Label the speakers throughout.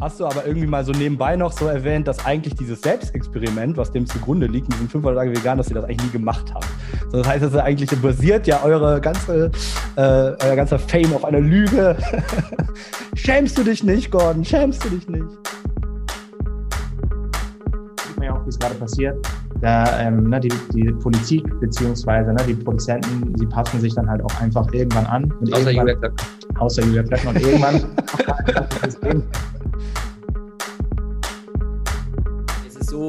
Speaker 1: hast du aber irgendwie mal so nebenbei noch so erwähnt, dass eigentlich dieses Selbstexperiment, was dem zugrunde liegt, mit diesen 500 Tage vegan, dass ihr das eigentlich nie gemacht habt. So, das heißt, das eigentlich basiert ja eure ganze, äh, euer ganzer Fame auf einer Lüge. Schämst du dich nicht, Gordon? Schämst du dich nicht?
Speaker 2: Sieht man ja auch, wie es gerade passiert. Da, ähm, ne, die, die Politik beziehungsweise ne, die Produzenten, sie passen sich dann halt auch einfach irgendwann an.
Speaker 3: Und außer
Speaker 2: Julia
Speaker 3: Klöckner.
Speaker 2: Außer Julia Klöckner. Und irgendwann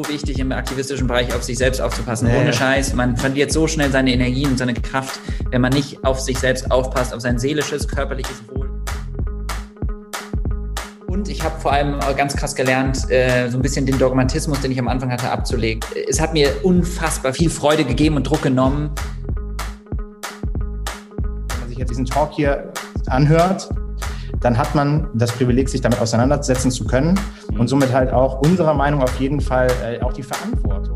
Speaker 3: wichtig, im aktivistischen Bereich auf sich selbst aufzupassen.
Speaker 2: Nee.
Speaker 3: Ohne Scheiß. Man verliert so schnell seine Energie und seine Kraft, wenn man nicht auf sich selbst aufpasst, auf sein seelisches, körperliches Wohl. Und ich habe vor allem ganz krass gelernt, äh, so ein bisschen den Dogmatismus, den ich am Anfang hatte, abzulegen. Es hat mir unfassbar viel Freude gegeben und Druck genommen.
Speaker 2: wenn man sich jetzt diesen Talk hier anhört, dann hat man das Privileg, sich damit auseinandersetzen zu können und somit halt auch unserer Meinung auf jeden Fall äh, auch die Verantwortung.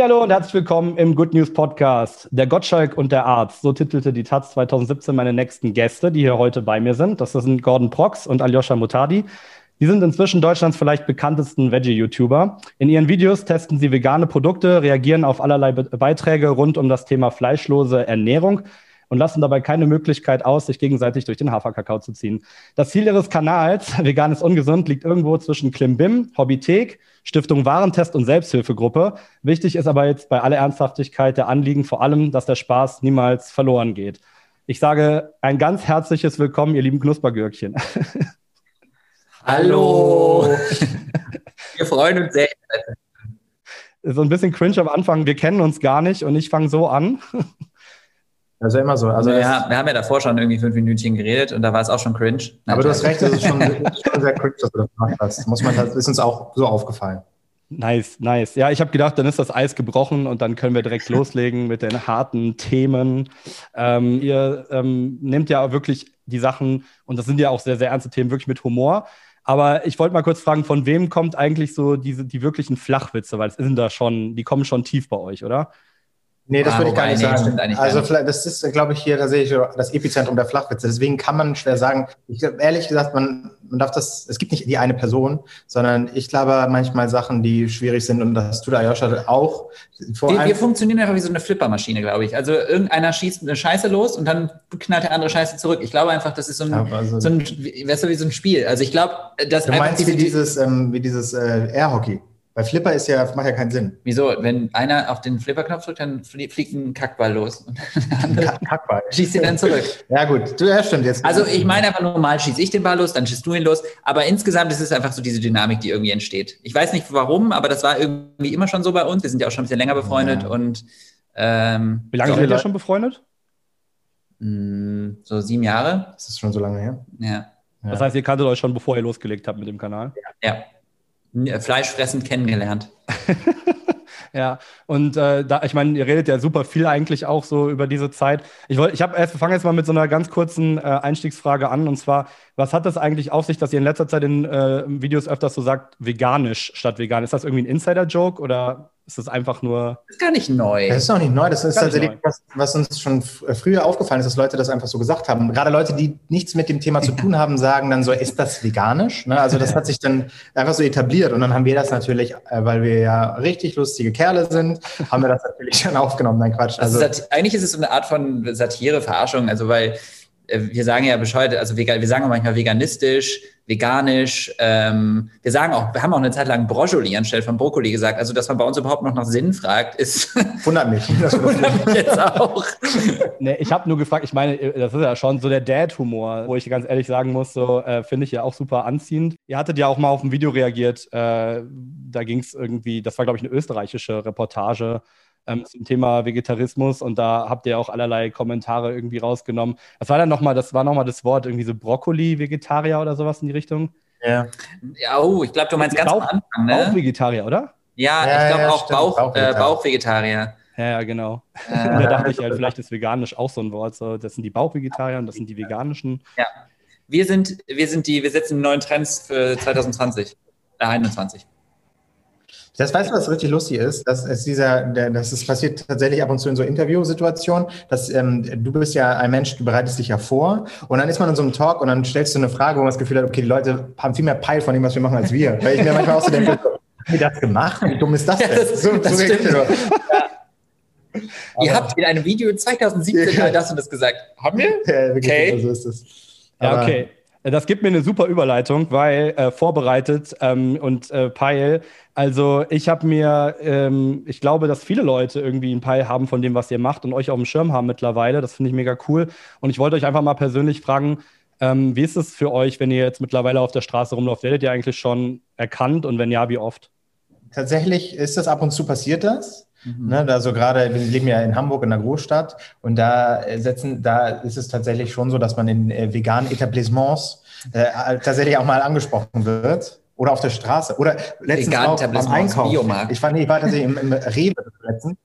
Speaker 1: Hallo und herzlich willkommen im Good News Podcast. Der Gottschalk und der Arzt. So titelte die Taz 2017 meine nächsten Gäste, die hier heute bei mir sind. Das sind Gordon Prox und Aljoscha Mutadi. Die sind inzwischen Deutschlands vielleicht bekanntesten Veggie-YouTuber. In ihren Videos testen sie vegane Produkte, reagieren auf allerlei Be Beiträge rund um das Thema fleischlose Ernährung und lassen dabei keine Möglichkeit aus, sich gegenseitig durch den Haferkakao zu ziehen. Das Ziel ihres Kanals, Vegan ist ungesund, liegt irgendwo zwischen Klimbim, Hobbythek, Stiftung Warentest und Selbsthilfegruppe. Wichtig ist aber jetzt bei aller Ernsthaftigkeit der Anliegen vor allem, dass der Spaß niemals verloren geht. Ich sage ein ganz herzliches Willkommen, ihr lieben Knuspergürkchen.
Speaker 3: Hallo! Wir freuen uns sehr.
Speaker 1: so ein bisschen cringe am Anfang, wir kennen uns gar nicht und ich fange so an.
Speaker 2: Also immer so. Also
Speaker 3: ja, wir haben ja davor schon irgendwie fünf Minütchen geredet und da war es auch schon cringe. Nein,
Speaker 2: aber du hast recht, das ist schon, schon sehr cringe, dass du das gemacht hast. Muss man, das ist uns auch so aufgefallen.
Speaker 1: Nice, nice. Ja, ich habe gedacht, dann ist das Eis gebrochen und dann können wir direkt loslegen mit den harten Themen. Ähm, ihr ähm, nehmt ja wirklich die Sachen, und das sind ja auch sehr, sehr ernste Themen, wirklich mit Humor. Aber ich wollte mal kurz fragen, von wem kommt eigentlich so diese, die wirklichen Flachwitze? Weil es sind da schon, die kommen schon tief bei euch, oder?
Speaker 2: Nee, das
Speaker 3: Ah,
Speaker 2: würde ich gar nicht
Speaker 3: nee,
Speaker 2: sagen.
Speaker 3: eigentlich
Speaker 2: also
Speaker 3: nicht.
Speaker 2: vielleicht, das ist, glaube ich, hier tatsächlich so das Epizentrum der Flachwitze. Deswegen kann man schwer sagen, ich ehrlich gesagt, man, man darf das, es gibt nicht die eine Person, sondern ich glaube manchmal Sachen, die schwierig sind und das tut Ayosha auch. Vor
Speaker 3: Wir, wir funktionieren einfach wie so eine Flippermaschine, glaube ich. Also irgendeiner schießt eine Scheiße los und dann knallt der andere Scheiße zurück. Ich glaube einfach, das ist so ein,
Speaker 2: Ja, also-
Speaker 3: so ein weißt du, wie so ein Spiel. Also ich glaube, dass
Speaker 2: du meinst wie
Speaker 3: diese,
Speaker 2: dieses, ähm, wie dieses äh, Airhockey. Bei Flipper ist ja, macht ja keinen Sinn.
Speaker 3: wieso, wenn einer auf den Flipperknopf drückt, dann flie- fliegt ein Kackball los und der andere
Speaker 2: Kackball.
Speaker 3: schießt ihn dann zurück.
Speaker 2: Ja, gut. Du, ja, stimmt. Jetzt.
Speaker 3: Also ich meine einfach nur, mal schieße ich den Ball los, dann schießt du ihn los. Aber insgesamt ist es einfach so diese Dynamik, die irgendwie entsteht. Ich weiß nicht warum, aber das war irgendwie immer schon so bei uns. Wir sind ja auch schon ein bisschen länger befreundet
Speaker 2: Ja.
Speaker 3: und ähm,
Speaker 1: Wie lange
Speaker 3: so,
Speaker 1: seid ihr schon befreundet?
Speaker 3: mh, so sieben Jahre.
Speaker 2: Das ist schon so lange her.
Speaker 3: Ja.
Speaker 2: Ja.
Speaker 1: Das heißt, ihr kanntet euch schon, bevor ihr losgelegt habt mit dem Kanal.
Speaker 3: Ja. N- Fleischfressend kennengelernt.
Speaker 1: Ja, und äh, da, ich meine, ihr redet ja super viel eigentlich auch so über diese Zeit. Ich ich fangen jetzt mal mit so einer ganz kurzen äh, Einstiegsfrage an und zwar, was hat das eigentlich auf sich, dass ihr in letzter Zeit in äh, Videos öfters so sagt, veganisch statt vegan? Ist das irgendwie ein Insider-Joke oder ist das einfach nur?
Speaker 3: Das ist gar nicht neu.
Speaker 2: Das ist auch nicht neu. Das ist tatsächlich was, was uns schon f- früher aufgefallen ist, dass Leute das einfach so gesagt haben. Gerade Leute, die nichts mit dem Thema zu tun haben, sagen dann so, ist das veganisch? Ne? Also das hat sich dann einfach so etabliert und dann haben wir das natürlich, äh, weil wir ja richtig lustige Kerle sind, haben wir das natürlich dann aufgenommen. Nein, Quatsch.
Speaker 3: Also,
Speaker 2: Also,
Speaker 3: eigentlich ist es so eine Art von Satire, Verarschung, also weil äh, wir sagen ja bescheuert, also vegan, wir sagen auch manchmal veganistisch, veganisch, ähm, wir sagen auch, wir haben auch eine Zeit lang Brokkoli anstelle von Brokkoli gesagt, also dass man bei uns überhaupt noch nach Sinn fragt, ist
Speaker 2: wundert mich. das
Speaker 3: wundert mich jetzt auch.
Speaker 1: Nee, ich habe nur gefragt, ich meine, das ist ja schon so der Dad-Humor, wo ich ganz ehrlich sagen muss, so äh, finde ich ja auch super anziehend. Ihr hattet ja auch mal auf ein Video reagiert, äh, da ging es irgendwie, das war glaube ich eine österreichische Reportage ähm, zum Thema Vegetarismus und da habt ihr auch allerlei Kommentare irgendwie rausgenommen. Was war dann nochmal, das war nochmal das Wort, irgendwie so Brokkoli-Vegetarier oder sowas in die Richtung?
Speaker 2: ja.
Speaker 3: Ja, oh, ich glaube, du meinst ganz
Speaker 1: Bauch-
Speaker 3: am Anfang, ne?
Speaker 1: Bauch-Vegetarier, oder?
Speaker 3: Ja,
Speaker 2: Ja,
Speaker 3: ich glaube
Speaker 2: ja,
Speaker 3: auch
Speaker 2: stimmt,
Speaker 3: Bauch, äh,
Speaker 2: Bauchvegetarier.
Speaker 3: Bauchvegetarier.
Speaker 1: Ja, ja, genau.
Speaker 3: Äh,
Speaker 1: da dachte ich halt, vielleicht ist veganisch auch so ein Wort. So, das sind die Bauchvegetarier und das sind die veganischen.
Speaker 3: wir sind, wir sind die, wir setzen die neuen Trends für 2020, äh, 21.
Speaker 2: Das weißt du, was richtig lustig ist? Das ist dieser, das ist passiert tatsächlich ab und zu in so Interviewsituationen, dass ähm, du bist ja ein Mensch, du bereitest dich ja vor und dann ist man in so einem Talk und dann stellst du eine Frage, wo man das Gefühl hat, okay, die Leute haben viel mehr Peil von dem, was wir machen, als wir. Weil ich mir manchmal auch so denke, haben die das gemacht? Wie dumm ist das
Speaker 3: Ja,
Speaker 2: denn?
Speaker 3: das- das stimmt.
Speaker 2: ihr doch.
Speaker 3: Ihr habt in einem Video 2017
Speaker 2: Ja.
Speaker 3: mal das und das gesagt. Haben wir?
Speaker 2: Ja, wirklich,
Speaker 3: Okay.
Speaker 2: genau so ist es.
Speaker 1: Ja,
Speaker 2: Aber-
Speaker 1: okay. Das gibt mir eine super Überleitung, weil äh, vorbereitet ähm, und äh, Peil. Also ich habe mir, ähm, ich glaube, dass viele Leute irgendwie einen Peil haben von dem, was ihr macht und euch auf dem Schirm haben mittlerweile. Das finde ich mega cool. Und ich wollte euch einfach mal persönlich fragen, ähm, wie ist es für euch, wenn ihr jetzt mittlerweile auf der Straße rumläuft? Werdet ihr eigentlich schon erkannt und wenn ja, wie oft?
Speaker 2: Tatsächlich ist das ab und zu passiert das.
Speaker 3: Mhm.
Speaker 2: Ne, also gerade, wir leben ja in Hamburg in einer Großstadt und da äh, setzen, da ist es tatsächlich schon so, dass man in äh, veganen Etablissements äh, tatsächlich auch mal angesprochen wird. Oder auf der Straße. Oder letztens
Speaker 3: Veganen
Speaker 2: auch beim
Speaker 3: Etablissements,
Speaker 2: Einkauf.
Speaker 3: Biomarkt.
Speaker 2: Ich war, nee, ich war tatsächlich im, im Rewe letztens.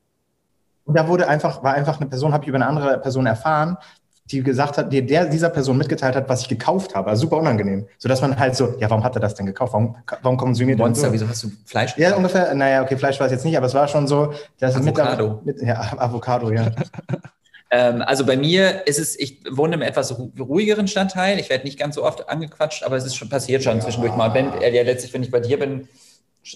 Speaker 2: Und da wurde einfach, war einfach eine Person, habe ich über eine andere Person erfahren, die gesagt hat, die, der dieser Person mitgeteilt hat, was ich gekauft habe. Also super unangenehm. Sodass man halt so, ja, warum hat er das denn gekauft? Warum, warum konsumiert er
Speaker 3: Monster,
Speaker 2: so?
Speaker 3: wieso hast du Fleisch?
Speaker 2: Ja, ungefähr, naja, okay, Fleisch war es jetzt nicht, aber es war schon so, dass
Speaker 3: Avocado.
Speaker 2: Mit, mit, ja, Avocado, ja.
Speaker 3: Ähm, also bei mir ist es, ich wohne im etwas ru- ruhigeren Stadtteil. Ich werde nicht ganz so oft angequatscht, aber es ist schon passiert schon zwischendurch mal. Wenn, äh, ja, letztlich, wenn ich bei dir bin,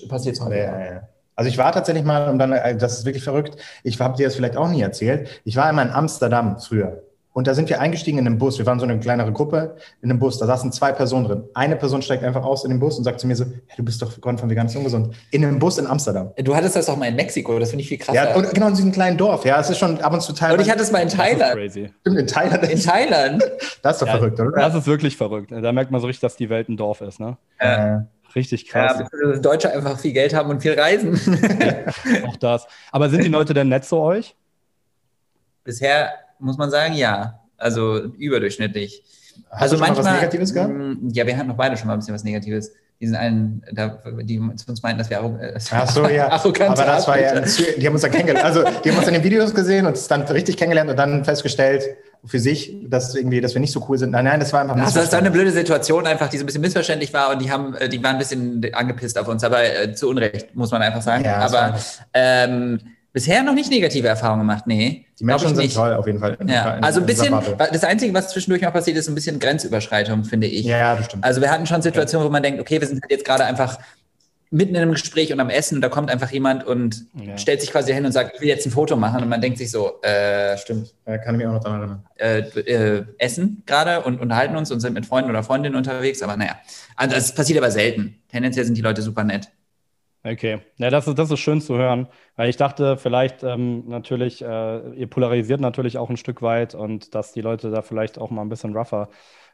Speaker 3: passiert es
Speaker 2: Ja,
Speaker 3: häufig.
Speaker 2: ja, ja. Also ich war tatsächlich mal, und dann, äh, das ist wirklich verrückt, ich habe dir das vielleicht auch nie erzählt, ich war einmal in Amsterdam früher. Und da sind wir eingestiegen in einen Bus. Wir waren so eine kleinere Gruppe in einem Bus. Da saßen zwei Personen drin. Eine Person steigt einfach aus in den Bus und sagt zu mir so, hey, du bist doch Gordon von Vegan ist ungesund. In einem Bus in Amsterdam.
Speaker 3: Du hattest das doch mal in Mexiko, das finde ich viel krasser.
Speaker 2: Ja, und genau in diesem kleinen Dorf. Ja, es ist schon ab und zu
Speaker 3: und
Speaker 2: teilweise.
Speaker 3: ich hatte es mal in
Speaker 1: Das ist
Speaker 3: Thailand.
Speaker 1: crazy.
Speaker 2: Stimmt, in Thailand.
Speaker 3: In Thailand.
Speaker 2: Das ist doch
Speaker 1: Ja,
Speaker 2: verrückt, oder?
Speaker 1: Das ist wirklich verrückt. Da merkt man so richtig, dass die Welt ein Dorf ist, ne?
Speaker 2: Äh,
Speaker 1: Richtig
Speaker 3: Ja,
Speaker 1: krass.
Speaker 3: dass Deutsche einfach viel Geld haben und viel reisen.
Speaker 1: Auch das. Aber sind die Leute denn nett zu euch?
Speaker 3: Bisher muss man sagen, ja. Also überdurchschnittlich.
Speaker 2: Hast
Speaker 3: also
Speaker 2: du schon mal
Speaker 3: manchmal,
Speaker 2: was Negatives gehabt?
Speaker 3: Mm, Ja, wir hatten noch beide schon mal ein bisschen was Negatives. Die sind einen, da, die zu uns meinten, dass wir arro- äh,
Speaker 2: Ach so, ja. Aber das war ja, die haben uns dann kennengelernt. Also, die haben uns in den Videos gesehen und es dann richtig kennengelernt und dann festgestellt für sich, dass irgendwie, dass wir nicht so cool sind. Nein, nein, das war einfach
Speaker 3: Also das war eine blöde Situation einfach, die so ein bisschen missverständlich war und die haben, äh, die waren ein bisschen angepisst auf uns, aber äh, zu Unrecht, muss man einfach sagen.
Speaker 2: Ja,
Speaker 3: aber
Speaker 2: war-
Speaker 3: ähm, bisher noch nicht negative Erfahrungen gemacht, nee.
Speaker 2: Die Menschen sind
Speaker 3: nicht.
Speaker 2: toll, auf jeden Fall.
Speaker 3: Ja,
Speaker 2: in-
Speaker 3: also ein bisschen, das Einzige, was zwischendurch noch passiert, ist ein bisschen Grenzüberschreitung, finde ich.
Speaker 2: Ja, ja, bestimmt.
Speaker 3: Also wir hatten schon Situationen, wo man denkt, okay, wir sind halt jetzt gerade einfach mitten in einem Gespräch und am Essen und da kommt einfach jemand und
Speaker 1: Ja.
Speaker 3: stellt sich quasi hin und sagt, ich will jetzt ein Foto machen und man denkt sich so, äh,
Speaker 2: Stimmt. Ja, kann ich mich auch noch daran erinnern.
Speaker 3: äh, äh, essen gerade und unterhalten uns und sind mit Freunden oder Freundinnen unterwegs, aber naja, also das passiert aber selten. Tendenziell sind die Leute super nett.
Speaker 1: Okay, ja, das ist, das ist schön zu hören, weil ich dachte, vielleicht ähm, natürlich, äh, ihr polarisiert natürlich auch ein Stück weit und dass die Leute da vielleicht auch mal ein bisschen rougher,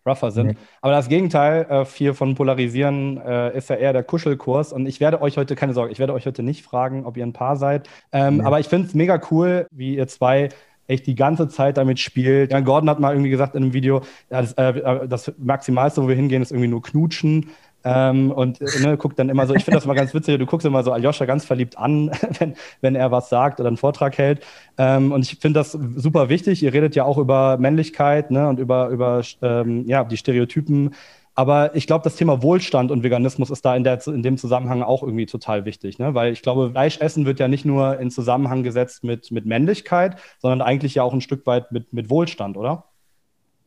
Speaker 1: rougher sind.
Speaker 2: Nee.
Speaker 1: Aber das Gegenteil äh, hier von Polarisieren äh, ist ja eher der Kuschelkurs und ich werde euch heute, keine Sorge, ich werde euch heute nicht fragen, ob ihr ein Paar seid, ähm,
Speaker 2: Nee.
Speaker 1: aber ich finde es mega cool, wie ihr zwei echt die ganze Zeit damit spielt. Ja, Gordon hat mal irgendwie gesagt in einem Video, ja, das, äh, das Maximalste, wo wir hingehen, ist irgendwie nur knutschen. Ähm, und ne, guckt dann immer so, ich finde das mal ganz witzig, du guckst immer so Aljoscha ganz verliebt an, wenn, wenn er was sagt oder einen Vortrag hält. Ähm, und ich finde das super wichtig. Ihr redet ja auch über Männlichkeit ne, und über, über ähm, ja, die Stereotypen. Aber ich glaube, das Thema Wohlstand und Veganismus ist da in, der, in dem Zusammenhang auch irgendwie total wichtig, ne? weil ich glaube, Fleischessen wird ja nicht nur in Zusammenhang gesetzt mit, mit Männlichkeit, sondern eigentlich ja auch ein Stück weit mit, mit Wohlstand, oder?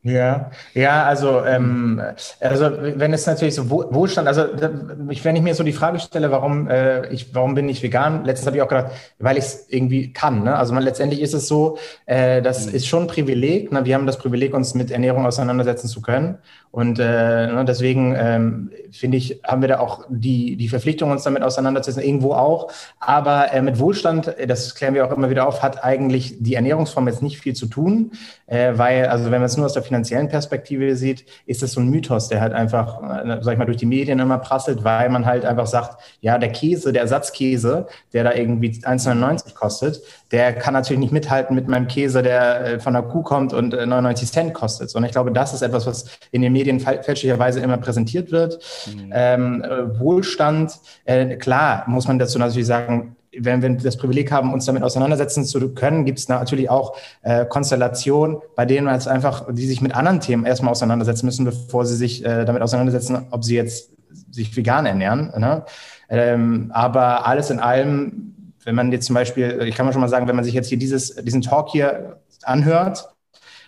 Speaker 2: Ja, ja, also, ähm, also wenn es natürlich so Wohl- Wohlstand, also wenn ich mir so die Frage stelle, warum äh, ich, warum bin ich vegan? Letztens habe ich auch gedacht, weil ich es irgendwie kann. Ne? Also man, letztendlich ist es so, äh, das ist schon ein Privileg. Ne? Wir haben das Privileg, uns mit Ernährung auseinandersetzen zu können. Und äh, ne, deswegen ähm, finde ich, haben wir da auch die, die Verpflichtung, uns damit auseinanderzusetzen, irgendwo auch. Aber äh, mit Wohlstand, das klären wir auch immer wieder auf, hat eigentlich die Ernährungsform jetzt nicht viel zu tun, äh, weil, also wenn man es nur aus der finanziellen Perspektive sieht, ist es so ein Mythos, der halt einfach, äh, sag ich mal, durch die Medien immer prasselt, weil man halt einfach sagt, ja, der Käse, der Ersatzkäse, der da irgendwie 1,99 kostet, der kann natürlich nicht mithalten mit meinem Käse, der äh, von der Kuh kommt und äh, 99 Cent kostet. Und ich glaube, das ist etwas, was in den Medien fälschlicherweise immer präsentiert wird. Ähm, äh, Wohlstand, äh, klar, muss man dazu natürlich sagen, wenn wir das Privileg haben, uns damit auseinandersetzen zu können, gibt es natürlich auch äh, Konstellationen, bei denen man es einfach, die sich mit anderen Themen erstmal auseinandersetzen müssen, bevor sie sich äh, damit auseinandersetzen, ob sie jetzt sich vegan ernähren. Ne? Ähm, aber alles in allem, wenn man jetzt zum Beispiel, ich kann mal schon mal sagen, wenn man sich jetzt hier dieses, diesen Talk hier anhört,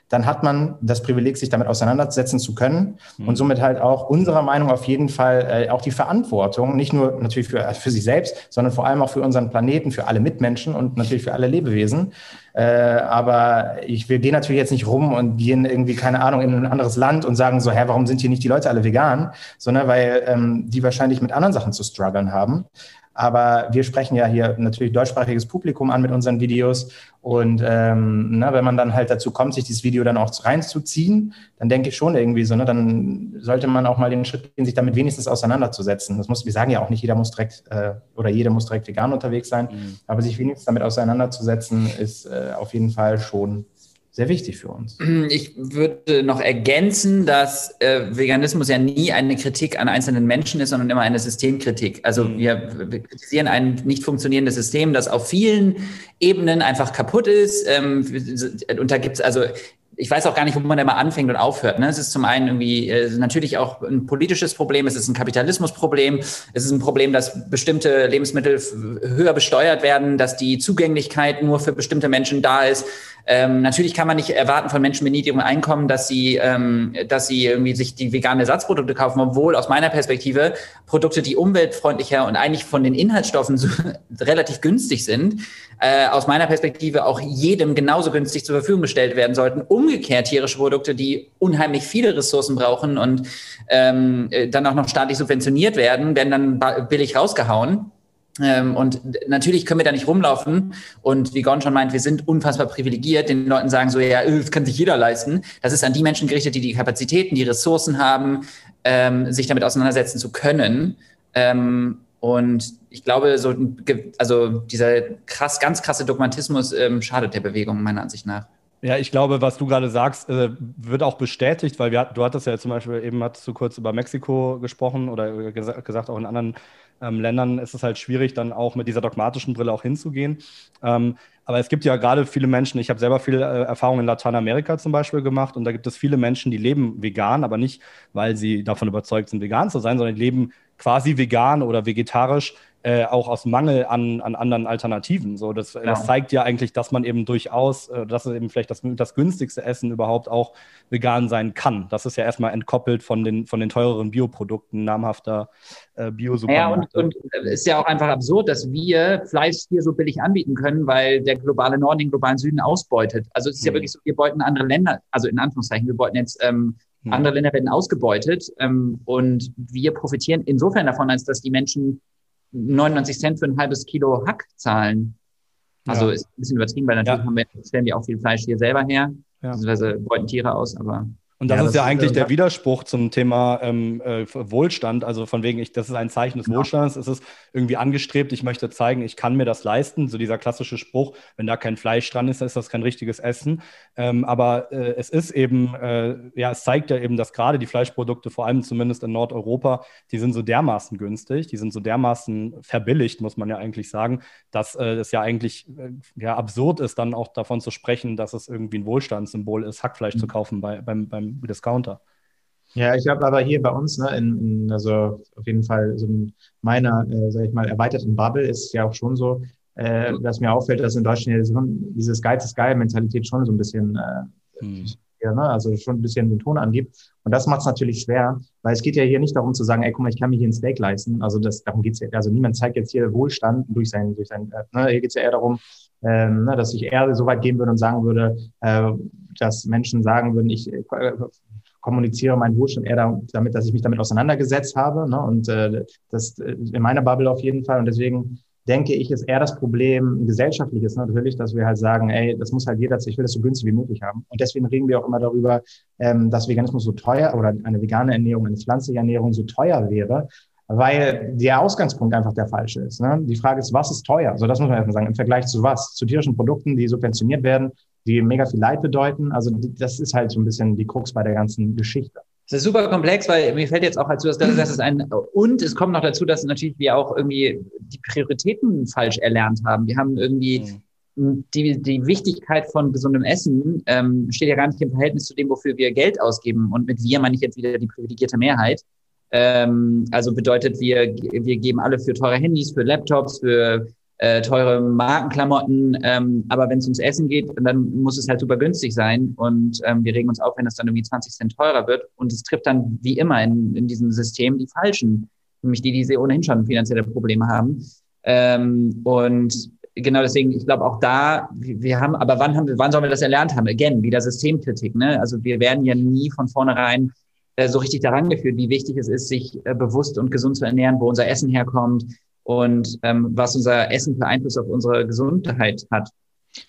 Speaker 2: dann hat man das Privileg, sich damit auseinandersetzen zu können und somit halt auch unserer Meinung auf jeden Fall äh, auch die Verantwortung, nicht nur natürlich für, für sich selbst, sondern vor allem auch für unseren Planeten, für alle Mitmenschen und natürlich für alle Lebewesen. Äh, aber ich will gehen natürlich jetzt nicht rum und gehen irgendwie, keine Ahnung, in ein anderes Land und sagen so, hä, warum sind hier nicht die Leute alle vegan? Sondern weil ähm, die wahrscheinlich mit anderen Sachen zu strugglen haben. Aber wir sprechen ja hier natürlich deutschsprachiges Publikum an mit unseren Videos. Und ähm, na, wenn man dann halt dazu kommt, sich dieses Video dann auch reinzuziehen, dann denke ich schon irgendwie so, ne, dann sollte man auch mal den Schritt gehen, sich damit wenigstens auseinanderzusetzen. Das muss, wir sagen ja auch nicht, jeder muss direkt äh, oder jeder muss direkt vegan unterwegs sein,
Speaker 1: Mhm.
Speaker 2: aber sich wenigstens damit auseinanderzusetzen, ist äh, auf jeden Fall schon sehr wichtig für uns.
Speaker 3: Ich würde noch ergänzen, dass äh, Veganismus ja nie eine Kritik an einzelnen Menschen ist, sondern immer eine Systemkritik. Also
Speaker 1: Mhm.
Speaker 3: wir, wir kritisieren ein nicht funktionierendes System, das auf vielen Ebenen einfach kaputt ist. Ähm, und da gibt's also ich weiß auch gar nicht, wo man da mal anfängt und aufhört. Ne? Es ist zum einen irgendwie äh, natürlich auch ein politisches Problem, es ist ein Kapitalismusproblem, es ist ein Problem, dass bestimmte Lebensmittel höher besteuert werden, dass die Zugänglichkeit nur für bestimmte Menschen da ist. Ähm, natürlich kann man nicht erwarten von Menschen mit niedrigem Einkommen, dass sie, ähm, dass sie irgendwie sich die veganen Ersatzprodukte kaufen, obwohl aus meiner Perspektive Produkte, die umweltfreundlicher und eigentlich von den Inhaltsstoffen so, relativ günstig sind, äh, aus meiner Perspektive auch jedem genauso günstig zur Verfügung gestellt werden sollten. Umgekehrt tierische Produkte, die unheimlich viele Ressourcen brauchen und ähm, äh, dann auch noch staatlich subventioniert werden, werden dann billig rausgehauen. Ähm, und natürlich können wir da nicht rumlaufen. Und wie Gon schon meint, wir sind unfassbar privilegiert. Den Leuten sagen so, ja, das kann sich jeder leisten. Das ist an die Menschen gerichtet, die die Kapazitäten, die Ressourcen haben, ähm, sich damit auseinandersetzen zu können. Ähm, und ich glaube, so, also dieser krass, ganz krasse Dogmatismus schadet der Bewegung meiner Ansicht nach.
Speaker 1: Ja, ich glaube, was du gerade sagst, äh, wird auch bestätigt, weil wir, du hattest ja zum Beispiel eben hattest du kurz über Mexiko gesprochen oder gesa gesagt, auch in anderen ähm, Ländern ist es halt schwierig, dann auch mit dieser dogmatischen Brille auch hinzugehen. Ähm, aber es gibt ja gerade viele Menschen, ich habe selber viel äh, Erfahrung in Lateinamerika zum Beispiel gemacht und da gibt es viele Menschen, die leben vegan, aber nicht, weil sie davon überzeugt sind, vegan zu sein, sondern die leben quasi vegan oder vegetarisch, äh, auch aus Mangel an, an anderen Alternativen. So, das, das zeigt ja eigentlich, dass man eben durchaus, äh, dass es eben vielleicht das, das günstigste Essen überhaupt auch vegan sein kann. Das ist ja erstmal entkoppelt von den, von den teureren Bioprodukten namhafter äh,
Speaker 3: Ja, und, und es ist ja auch einfach absurd, dass wir Fleisch hier so billig anbieten können, weil der globale Norden den globalen Süden ausbeutet. Also es ist ja
Speaker 1: Mhm.
Speaker 3: wirklich so, wir beuten andere Länder, also in Anführungszeichen, wir beuten jetzt ähm,
Speaker 1: Mhm.
Speaker 3: andere Länder werden ausgebeutet ähm, und wir profitieren insofern davon, als dass die Menschen 99 Cent für ein halbes Kilo Hack zahlen. Also
Speaker 1: Ja.
Speaker 3: ist ein bisschen übertrieben, weil natürlich
Speaker 1: Ja.
Speaker 3: haben wir, stellen wir auch viel Fleisch hier selber her,
Speaker 1: Ja.
Speaker 3: beziehungsweise beuten Tiere aus, aber
Speaker 1: Und das
Speaker 2: Ja,
Speaker 1: ist
Speaker 2: das
Speaker 1: ja
Speaker 2: ist,
Speaker 1: eigentlich
Speaker 2: äh,
Speaker 1: der
Speaker 2: das-
Speaker 1: Widerspruch zum Thema ähm, äh, Wohlstand. Also von wegen, ich, das ist ein Zeichen des
Speaker 3: Genau.
Speaker 1: Wohlstands. Es ist irgendwie angestrebt, ich möchte zeigen, ich kann mir das leisten. So dieser klassische Spruch, wenn da kein Fleisch dran ist, ist das kein richtiges Essen. Ähm, aber äh, es ist eben, äh, ja, es zeigt ja eben, dass gerade die Fleischprodukte, vor allem zumindest in Nordeuropa, die sind so dermaßen günstig, die sind so dermaßen verbilligt, muss man ja eigentlich sagen, dass äh, es ja eigentlich äh, ja, absurd ist, dann auch davon zu sprechen, dass es irgendwie ein Wohlstandssymbol ist, Hackfleisch zu kaufen bei, beim, beim Discounter.
Speaker 2: Ja, ich glaube aber hier bei uns, ne, in, in, also auf jeden Fall so in meiner, äh, sag ich mal, erweiterten Bubble ist ja auch schon so, äh, dass mir auffällt, dass in Deutschland ja dieses Geiz ist geil Mentalität schon so ein bisschen, äh,
Speaker 1: Hm.
Speaker 2: ja, ne, also schon ein bisschen den Ton angibt. Und das macht es natürlich schwer, weil es geht ja hier nicht darum zu sagen, ey, guck mal, ich kann mir hier ein Steak leisten. Also das, darum geht's ja, also niemand zeigt jetzt hier Wohlstand durch sein, durch sein, äh, ne, hier geht's ja eher darum, ähm, ne, dass ich eher so weit gehen würde und sagen würde, äh, dass Menschen sagen würden, ich äh, kommuniziere meinen Wohlstand eher da, damit, dass ich mich damit auseinandergesetzt habe. Ne? Und äh, das äh, in meiner Bubble auf jeden Fall. Und deswegen denke ich, ist eher das Problem ein gesellschaftliches natürlich, dass wir halt sagen, ey, das muss halt jeder, ich will das so günstig wie möglich haben. Und deswegen reden wir auch immer darüber, ähm, dass Veganismus so teuer oder eine vegane Ernährung, eine pflanzliche Ernährung so teuer wäre, weil der Ausgangspunkt einfach der falsche ist. Ne? Die Frage ist, was ist teuer? Also das muss man erstmal sagen. Im Vergleich zu was? Zu tierischen Produkten, die subventioniert werden, die mega viel Leid bedeuten. Also das ist halt so ein bisschen die Krux bei der ganzen Geschichte.
Speaker 3: Es ist super komplex, weil mir fällt jetzt auch dazu, dass das ist ein und es kommt noch dazu, dass natürlich wir auch irgendwie die Prioritäten falsch erlernt haben. Wir haben irgendwie
Speaker 1: Hm.
Speaker 3: die, die Wichtigkeit von gesundem Essen ähm, steht ja gar nicht im Verhältnis zu dem, wofür wir Geld ausgeben. Und mit wir meine ich jetzt wieder die privilegierte Mehrheit. Ähm, also bedeutet, wir, wir geben alle für teure Handys, für Laptops, für äh, teure Markenklamotten. Ähm, aber wenn es ums Essen geht, dann muss es halt super günstig sein. Und ähm, wir regen uns auf, wenn es dann irgendwie 20 Cent teurer wird. Und es trifft dann wie immer in, in diesem System die Falschen, nämlich die, die ohnehin schon finanzielle Probleme haben. Ähm, und genau deswegen, ich glaube auch da, wir haben, aber wann haben wir, wann sollen wir das erlernt haben? Again, wieder Systemkritik, ne? Also wir werden ja nie von vornherein so richtig daran geführt, wie wichtig es ist, sich äh, bewusst und gesund zu ernähren, wo unser Essen herkommt und ähm, was unser Essen für Einfluss auf unsere Gesundheit hat.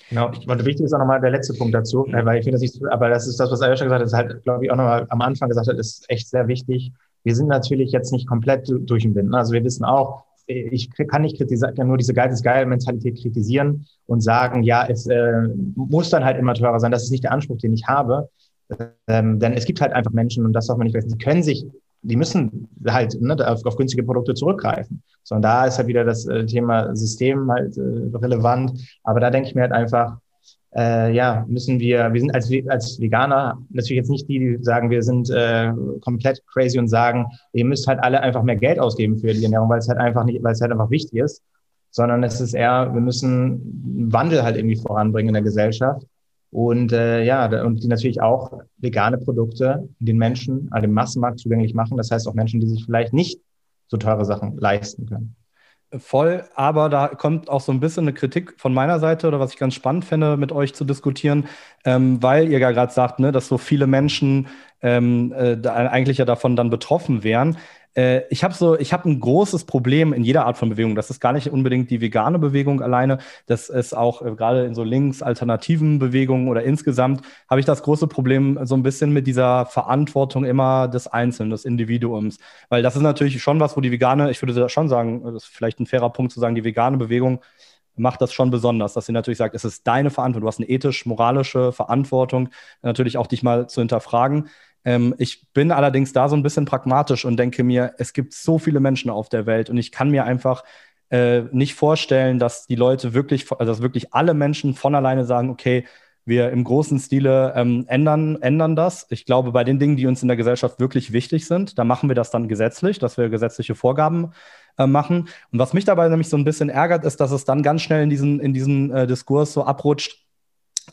Speaker 2: Genau, ich, und wichtig ist auch nochmal der letzte Punkt dazu, weil ich finde das nicht, aber das ist das, was Ayosha gesagt hat, ist halt, glaube ich, auch nochmal am Anfang gesagt hat, ist echt sehr wichtig. Wir sind natürlich jetzt nicht komplett durch den Wind. Ne? Also wir wissen auch, ich kann nicht kritisieren, nur diese Geil ist geil Mentalität kritisieren und sagen, ja, es äh, muss dann halt immer teurer sein. Das ist nicht der Anspruch, den ich habe. Ähm, denn es gibt halt einfach Menschen, und das darf man nicht vergessen, die können sich, die müssen halt ne, auf, auf günstige Produkte zurückgreifen. So, und da ist halt wieder das äh, Thema System halt äh, relevant. Aber da denke ich mir halt einfach, äh, ja, müssen wir, wir sind als, als Veganer natürlich jetzt nicht die, die sagen, wir sind äh, komplett crazy und sagen, ihr müsst halt alle einfach mehr Geld ausgeben für die Ernährung, weil es halt einfach nicht, weil es halt einfach wichtig ist, sondern es ist eher, wir müssen einen Wandel halt irgendwie voranbringen in der Gesellschaft und äh, ja, und die natürlich auch vegane Produkte den Menschen, also dem Massenmarkt zugänglich machen. Das heißt auch Menschen, die sich vielleicht nicht so teure Sachen leisten können.
Speaker 1: Voll, aber da kommt auch so ein bisschen eine Kritik von meiner Seite oder was ich ganz spannend fände, mit euch zu diskutieren, ähm, weil ihr ja gerade sagt, ne, dass so viele Menschen ähm, äh, eigentlich ja davon dann betroffen wären. Äh, ich habe so, ich habe ein großes Problem in jeder Art von Bewegung. Das ist gar nicht unbedingt die vegane Bewegung alleine. Das ist auch äh, gerade in so links-alternativen Bewegungen oder insgesamt habe ich das große Problem so ein bisschen mit dieser Verantwortung immer des Einzelnen, des Individuums. Weil das ist natürlich schon was, wo die vegane, ich würde schon sagen, das ist vielleicht ein fairer Punkt zu sagen, die vegane Bewegung macht das schon besonders, dass sie natürlich sagt, es ist deine Verantwortung, du hast eine ethisch-moralische Verantwortung, natürlich auch dich mal zu hinterfragen. Ähm, ich bin allerdings da so ein bisschen pragmatisch und denke mir, es gibt so viele Menschen auf der Welt und ich kann mir einfach äh, nicht vorstellen, dass die Leute wirklich, also dass wirklich alle Menschen von alleine sagen, okay, wir im großen Stile ähm, ändern, ändern das. Ich glaube, bei den Dingen, die uns in der Gesellschaft wirklich wichtig sind, da machen wir das dann gesetzlich, dass wir gesetzliche Vorgaben äh, machen. Und was mich dabei nämlich so ein bisschen ärgert, ist, dass es dann ganz schnell in diesen, in diesen äh, Diskurs so abrutscht,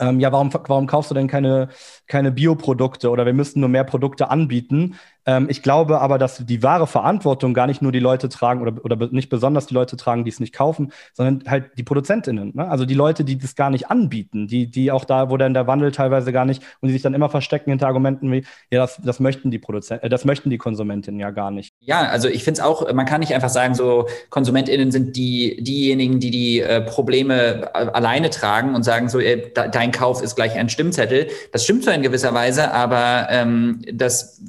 Speaker 1: ähm, ja, warum, warum kaufst du denn keine, keine Bioprodukte oder wir müssten nur mehr Produkte anbieten? Ähm, ich glaube aber, dass die wahre Verantwortung gar nicht nur die Leute tragen oder, oder nicht besonders die Leute tragen, die es nicht kaufen, sondern halt die ProduzentInnen. Ne? Also die Leute, die das gar nicht anbieten, die, die auch da, wo dann der Wandel teilweise gar nicht und die sich dann immer verstecken hinter Argumenten wie, ja, das, das möchten die Produzenten, äh, das möchten die KonsumentInnen ja gar nicht.
Speaker 3: Ja, also ich finde es auch, man kann nicht einfach sagen, so KonsumentInnen sind die, diejenigen, die die äh, Probleme äh, alleine tragen und sagen, so, äh, dein Kauf ist gleich ein Stimmzettel. Das stimmt so in gewisser Weise, aber ähm, das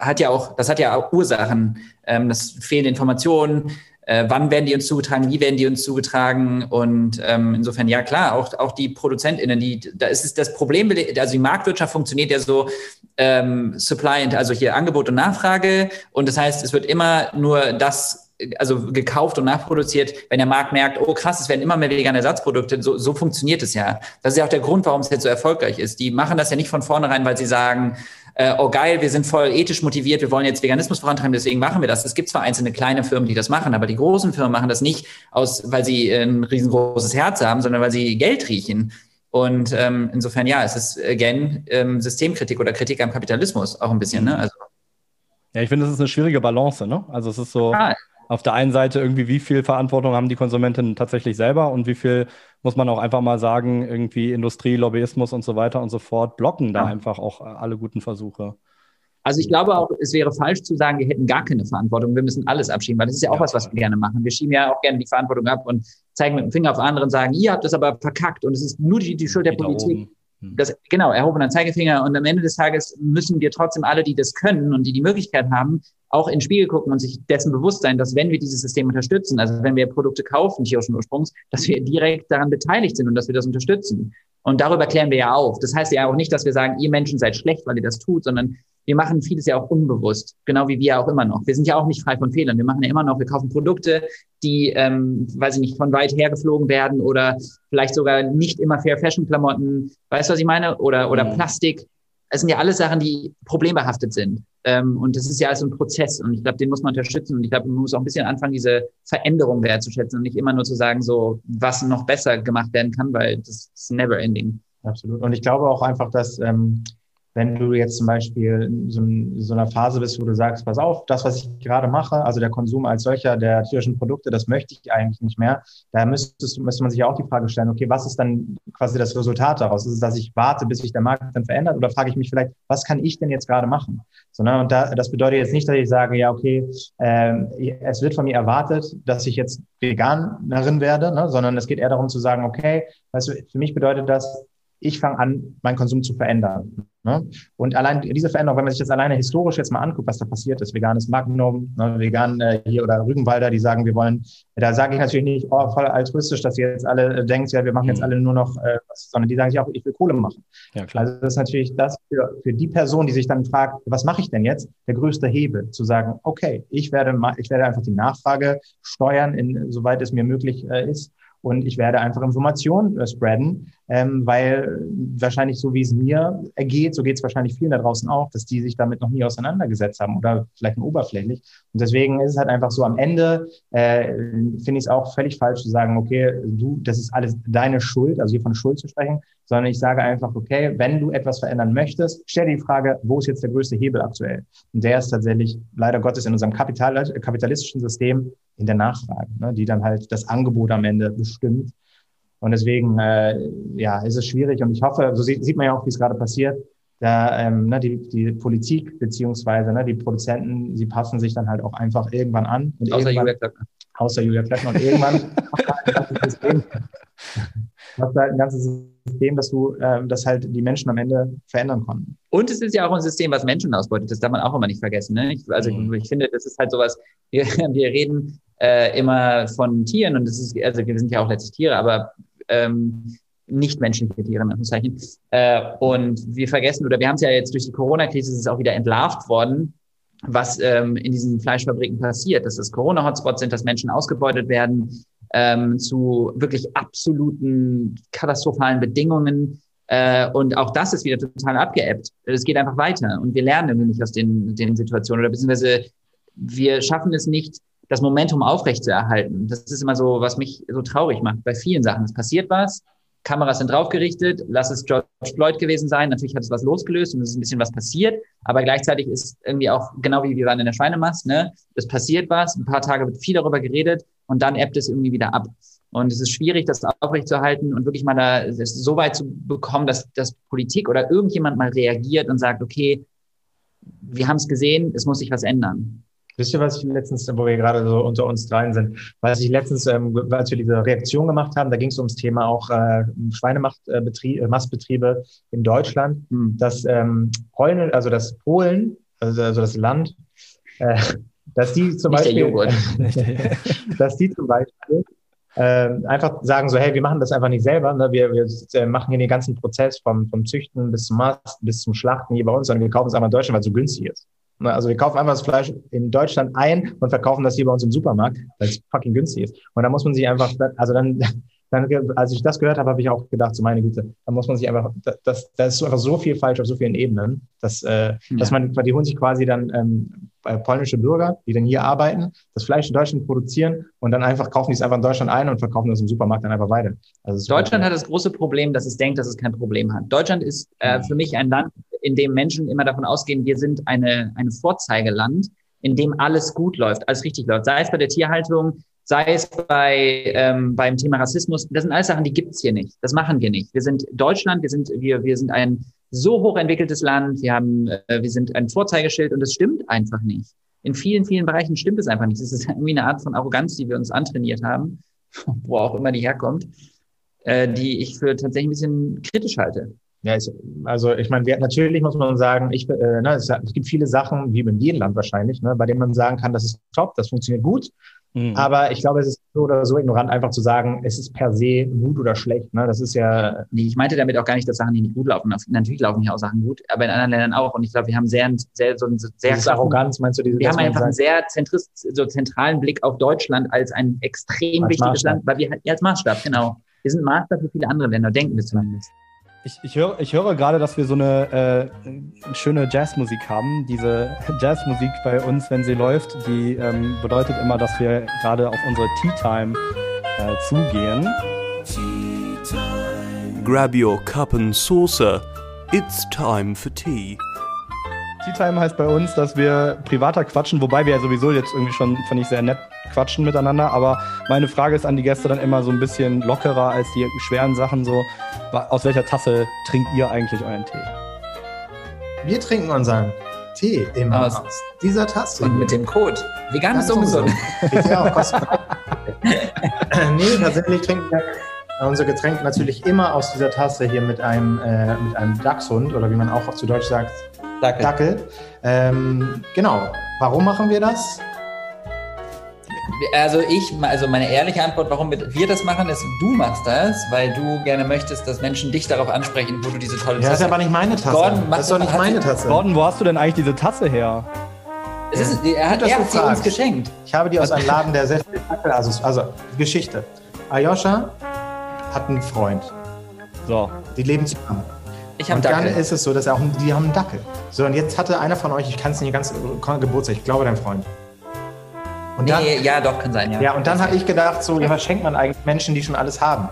Speaker 3: hat ja ja auch, das hat ja auch Ursachen. Ähm, das fehlen Informationen. Äh, wann werden die uns zugetragen? Wie werden die uns zugetragen? Und ähm, insofern, ja klar, auch, auch die ProduzentInnen, die, da ist es das Problem, also die Marktwirtschaft funktioniert ja so ähm, Supply, also hier Angebot und Nachfrage. Und das heißt, es wird immer nur das also gekauft und nachproduziert, wenn der Markt merkt, oh krass, es werden immer mehr vegane Ersatzprodukte, so, so funktioniert es ja. Das ist ja auch der Grund, warum es jetzt so erfolgreich ist. Die machen das ja nicht von vornherein, weil sie sagen, äh, oh geil, wir sind voll ethisch motiviert, wir wollen jetzt Veganismus vorantreiben, deswegen machen wir das. Es gibt zwar einzelne kleine Firmen, die das machen, aber die großen Firmen machen das nicht aus, weil sie ein riesengroßes Herz haben, sondern weil sie Geld riechen. Und ähm, insofern, ja, es ist again ähm, Systemkritik oder Kritik am Kapitalismus auch ein bisschen. Ne? Also,
Speaker 1: ja, ich finde, es ist eine schwierige Balance. Ne? Also es ist so, ah, auf der einen Seite irgendwie, wie viel Verantwortung haben die Konsumentinnen tatsächlich selber und wie viel muss man auch einfach mal sagen, irgendwie Industrie, Lobbyismus und so weiter und so fort blocken da ja. einfach auch alle guten Versuche.
Speaker 3: Also ich glaube auch, es wäre falsch zu sagen, wir hätten gar keine Verantwortung, wir müssen alles abschieben, weil das ist ja auch ja, was, was wir gerne machen. Wir schieben ja auch gerne die Verantwortung ab und zeigen mit dem Finger auf andere und sagen, ihr habt das aber verkackt und es ist nur die, die Schuld der Politik. Hm. Das, genau, erhobener Zeigefinger. Und am Ende des Tages müssen wir trotzdem alle, die das können und die die Möglichkeit haben, auch in den Spiegel gucken und sich dessen bewusst sein, dass wenn wir dieses System unterstützen, also wenn wir Produkte kaufen, tierischen Ursprungs, dass wir direkt daran beteiligt sind und dass wir das unterstützen. Und darüber klären wir ja auf. Das heißt ja auch nicht, dass wir sagen, ihr Menschen seid schlecht, weil ihr das tut, sondern wir machen vieles ja auch unbewusst, genau wie wir auch immer noch. Wir sind ja auch nicht frei von Fehlern. Wir machen ja immer noch, wir kaufen Produkte, die, ähm, weiß ich nicht, von weit her geflogen werden oder vielleicht sogar nicht immer Fair Fashion Klamotten, weißt du, was ich meine? Oder, oder mhm. Plastik. Es sind ja alles Sachen, die problembehaftet sind. Ähm, und das ist ja also ein Prozess und ich glaube, den muss man unterstützen und ich glaube, man muss auch ein bisschen anfangen, diese Veränderung wertzuschätzen und nicht immer nur zu sagen, so was noch besser gemacht werden kann, weil das ist never ending.
Speaker 2: Absolut. Und ich glaube auch einfach, dass ähm, wenn du jetzt zum Beispiel in so, in so einer Phase bist, wo du sagst, pass auf, das, was ich gerade mache, also der Konsum als solcher der tierischen Produkte, das möchte ich eigentlich nicht mehr, da müsstest, müsste man sich auch die Frage stellen, okay, was ist dann quasi das Resultat daraus? Ist es, dass ich warte, bis sich der Markt dann verändert oder frage ich mich vielleicht, was kann ich denn jetzt gerade machen? So, ne? Und da, das bedeutet jetzt nicht, dass ich sage, ja, okay, ähm, es wird von mir erwartet, dass ich jetzt Veganerin werde, ne? sondern es geht eher darum zu sagen, okay, weißt du, für mich bedeutet das, ich fange an, meinen Konsum zu verändern. Ne? Und allein diese Veränderung, wenn man sich das alleine historisch jetzt mal anguckt, was da passiert ist, veganes Magnum, ne, vegan äh, hier oder Rügenwalder, die sagen, wir wollen, da sage ich natürlich nicht, oh, voll altruistisch, dass ihr jetzt alle äh, denkt, ja, wir machen jetzt alle nur noch äh, was, sondern die sagen sich auch, ich will Kohle machen.
Speaker 1: Ja, klar.
Speaker 2: Also das ist natürlich das für, für die Person, die sich dann fragt, was mache ich denn jetzt, der größte Hebel, zu sagen, okay, ich werde, ich werde einfach die Nachfrage steuern, in, soweit es mir möglich äh, ist und ich werde einfach Informationen äh, spreaden, ähm, weil wahrscheinlich so wie es mir ergeht, so geht es wahrscheinlich vielen da draußen auch, dass die sich damit noch nie auseinandergesetzt haben oder vielleicht nur oberflächlich. Und deswegen ist es halt einfach so, am Ende äh, finde ich es auch völlig falsch zu sagen, okay, du, das ist alles deine Schuld, also hier von Schuld zu sprechen, sondern ich sage einfach, okay, wenn du etwas verändern möchtest, stell dir die Frage, wo ist jetzt der größte Hebel aktuell? Und der ist tatsächlich leider Gottes in unserem Kapital kapitalistischen System in der Nachfrage, ne, die dann halt das Angebot am Ende bestimmt. Und deswegen, äh, ja, ist es schwierig. Und ich hoffe, so sieht, sieht man ja auch, wie es gerade passiert, da ähm, ne, die, die Politik beziehungsweise ne, die Produzenten, sie passen sich dann halt auch einfach irgendwann an. Und
Speaker 3: Außer Julia Klöckner.
Speaker 2: außer Julia Klöckner. Und irgendwann hast du halt ein ganzes System, halt dass du, ähm, dass halt die Menschen am Ende verändern konnten.
Speaker 3: Und es ist ja auch ein System, was Menschen ausbeutet. Das darf man auch immer nicht vergessen. Ne? Ich, also
Speaker 1: Mhm.
Speaker 3: ich finde, das ist halt sowas, wir, wir reden äh, immer von Tieren und das ist, also wir sind ja auch letztlich Tiere, aber ähm, nicht menschliche Tiere, in Anführungszeichen. Äh, und wir vergessen, oder wir haben es ja jetzt durch die Corona-Krise, ist es auch wieder entlarvt worden, was ähm, in diesen Fleischfabriken passiert, dass es Corona-Hotspots sind, dass Menschen ausgebeutet werden ähm, zu wirklich absoluten katastrophalen Bedingungen. Äh, und auch das ist wieder total abgeebbt. Es geht einfach weiter und wir lernen nicht aus den, den Situationen oder beziehungsweise wir schaffen es nicht, das Momentum aufrechtzuerhalten. Das ist immer so, was mich so traurig macht bei vielen Sachen. Es passiert was, Kameras sind draufgerichtet, lass es George Floyd gewesen sein. Natürlich hat es was losgelöst und es ist ein bisschen was passiert, aber gleichzeitig ist irgendwie auch, genau wie wir waren in der Schweinemast, ne? Es passiert was, ein paar Tage wird viel darüber geredet und dann ebbt es irgendwie wieder ab. Und es ist schwierig, das aufrechtzuerhalten und wirklich mal da so weit zu bekommen, dass, dass Politik oder irgendjemand mal reagiert und sagt, okay, wir haben es gesehen, es muss sich was ändern.
Speaker 2: Wisst ihr, was ich letztens, wo wir gerade so unter uns dreien sind, was ich letztens, ähm, als wir diese Reaktion gemacht haben, da ging es ums Thema auch äh, Schweinemastbetriebe in Deutschland,
Speaker 3: Hm.
Speaker 2: dass ähm, Polen, also das Polen, also, also das Land, äh, dass die zum
Speaker 3: Nicht
Speaker 2: Beispiel, dass die zum Beispiel ähm, einfach sagen so, hey, wir machen das einfach nicht selber, ne? wir, wir äh, machen hier den ganzen Prozess vom, vom Züchten bis zum Mast, bis zum Schlachten hier bei uns, sondern wir kaufen es einfach in Deutschland, weil es so günstig ist. Ne, Also wir kaufen einfach das Fleisch in Deutschland ein und verkaufen das hier bei uns im Supermarkt, weil es fucking günstig ist. Und da muss man sich einfach, also dann, dann als ich das gehört habe, habe ich auch gedacht, so meine Güte, da muss man sich einfach, das, das ist einfach so viel falsch auf so vielen Ebenen, dass, äh, dass man, die holen sich quasi dann ähm, äh, polnische Bürger, die dann hier arbeiten, das Fleisch in Deutschland produzieren und dann einfach kaufen die es einfach in Deutschland ein und verkaufen das im Supermarkt dann einfach weiter. Also
Speaker 3: Deutschland hat das große Problem, dass es denkt, dass es kein Problem hat. Deutschland ist äh, für mich ein Land, in dem Menschen immer davon ausgehen, wir sind eine, eine Vorzeigeland, in dem alles gut läuft, alles richtig läuft. Sei es bei der Tierhaltung, sei es bei, ähm, beim Thema Rassismus. Das sind alles Sachen, die gibt's hier nicht. Das machen wir nicht. Wir sind Deutschland, wir sind, wir, wir sind ein so hochentwickeltes Land, wir haben, äh, wir sind ein Vorzeigeschild und das stimmt einfach nicht. In vielen, vielen Bereichen stimmt es einfach nicht. Das ist irgendwie eine Art von Arroganz, die wir uns antrainiert haben, wo auch immer die herkommt, äh, die ich für tatsächlich ein bisschen kritisch halte.
Speaker 2: Ja, ich, also ich meine, wir, natürlich muss man sagen, ich, äh, ne, es, es gibt viele Sachen, wie in jedem Land wahrscheinlich, ne, bei denen man sagen kann, das ist top, das funktioniert gut.
Speaker 1: Mhm.
Speaker 2: Aber ich glaube, es ist so oder so ignorant, einfach zu sagen, es ist per se gut oder schlecht. Ne? Das ist ja,
Speaker 3: Nee, ich meinte damit auch gar nicht, dass Sachen, die nicht gut laufen. Natürlich laufen hier auch Sachen gut, aber in anderen Ländern auch. Und ich glaube, wir haben sehr, sehr, so einen sehr
Speaker 2: dieses
Speaker 3: krassen-
Speaker 2: Arroganz, meinst du? Diese,
Speaker 3: Wir haben einfach einen sehr zentrist, so zentralen Blick auf Deutschland als ein extrem
Speaker 2: Als
Speaker 3: wichtiges
Speaker 2: Maßstab.
Speaker 3: Land, weil wir halt, ja, als Maßstab, genau. Wir sind Maßstab für viele andere Länder, denken wir zumindest.
Speaker 1: Ich, ich, höre, ich höre gerade, dass wir so eine äh, schöne Jazzmusik haben. Diese Jazzmusik bei uns, wenn sie läuft, die ähm, bedeutet immer, dass wir gerade auf unsere Tea Time äh, zugehen.
Speaker 4: Grab your cup and saucer. It's time for tea.
Speaker 1: Tea Time heißt bei uns, dass wir privater quatschen, wobei wir ja sowieso jetzt irgendwie schon, fand ich, sehr nett quatschen miteinander. Aber meine Frage ist an die Gäste dann immer so ein bisschen lockerer als die schweren Sachen. So, aus welcher Tasse trinkt ihr eigentlich euren Tee?
Speaker 2: Wir trinken unseren Tee immer
Speaker 3: Aus-
Speaker 2: aus, dieser Tasse.
Speaker 3: Und mit dem Code. Vegan ist
Speaker 2: Ganz
Speaker 3: ungesund.
Speaker 2: Ja nee, tatsächlich trinken wir unser Getränk natürlich immer aus dieser Tasse hier mit einem, äh, mit einem Dachshund oder wie man auch zu Deutsch sagt,
Speaker 3: Danke.
Speaker 2: Dackel. Ähm, genau. Warum machen wir das?
Speaker 3: Also ich, also meine ehrliche Antwort, warum wir das machen, ist, du machst das, weil du gerne möchtest, dass Menschen dich darauf ansprechen, wo du diese tolle
Speaker 2: Ja, das ist
Speaker 3: Tasse-
Speaker 2: aber nicht meine Tasse.
Speaker 3: Gordon,
Speaker 2: das ist doch nicht meine Tasse.
Speaker 1: Gordon, wo hast du denn eigentlich diese Tasse her?
Speaker 3: Es ist, er hat,
Speaker 2: Gut,
Speaker 3: er hat sie uns geschenkt.
Speaker 2: Ich habe die aus einem Laden, der sehr viel Dackel, also, also Geschichte. Ayosha hat einen Freund.
Speaker 1: So.
Speaker 2: Die leben zusammen.
Speaker 3: Ich habe
Speaker 2: Und dann
Speaker 3: Dackel.
Speaker 2: ist es so, dass er auch, die haben einen Dackel. So, und jetzt hatte einer von euch, ich kann es nicht ganz, Geburtstag, ich glaube dein Freund. Und dann,
Speaker 3: Nee, ja, doch, kann sein, ja.
Speaker 2: ja, und dann habe ich gedacht, so, ja, was schenkt man eigentlich Menschen, die schon alles haben?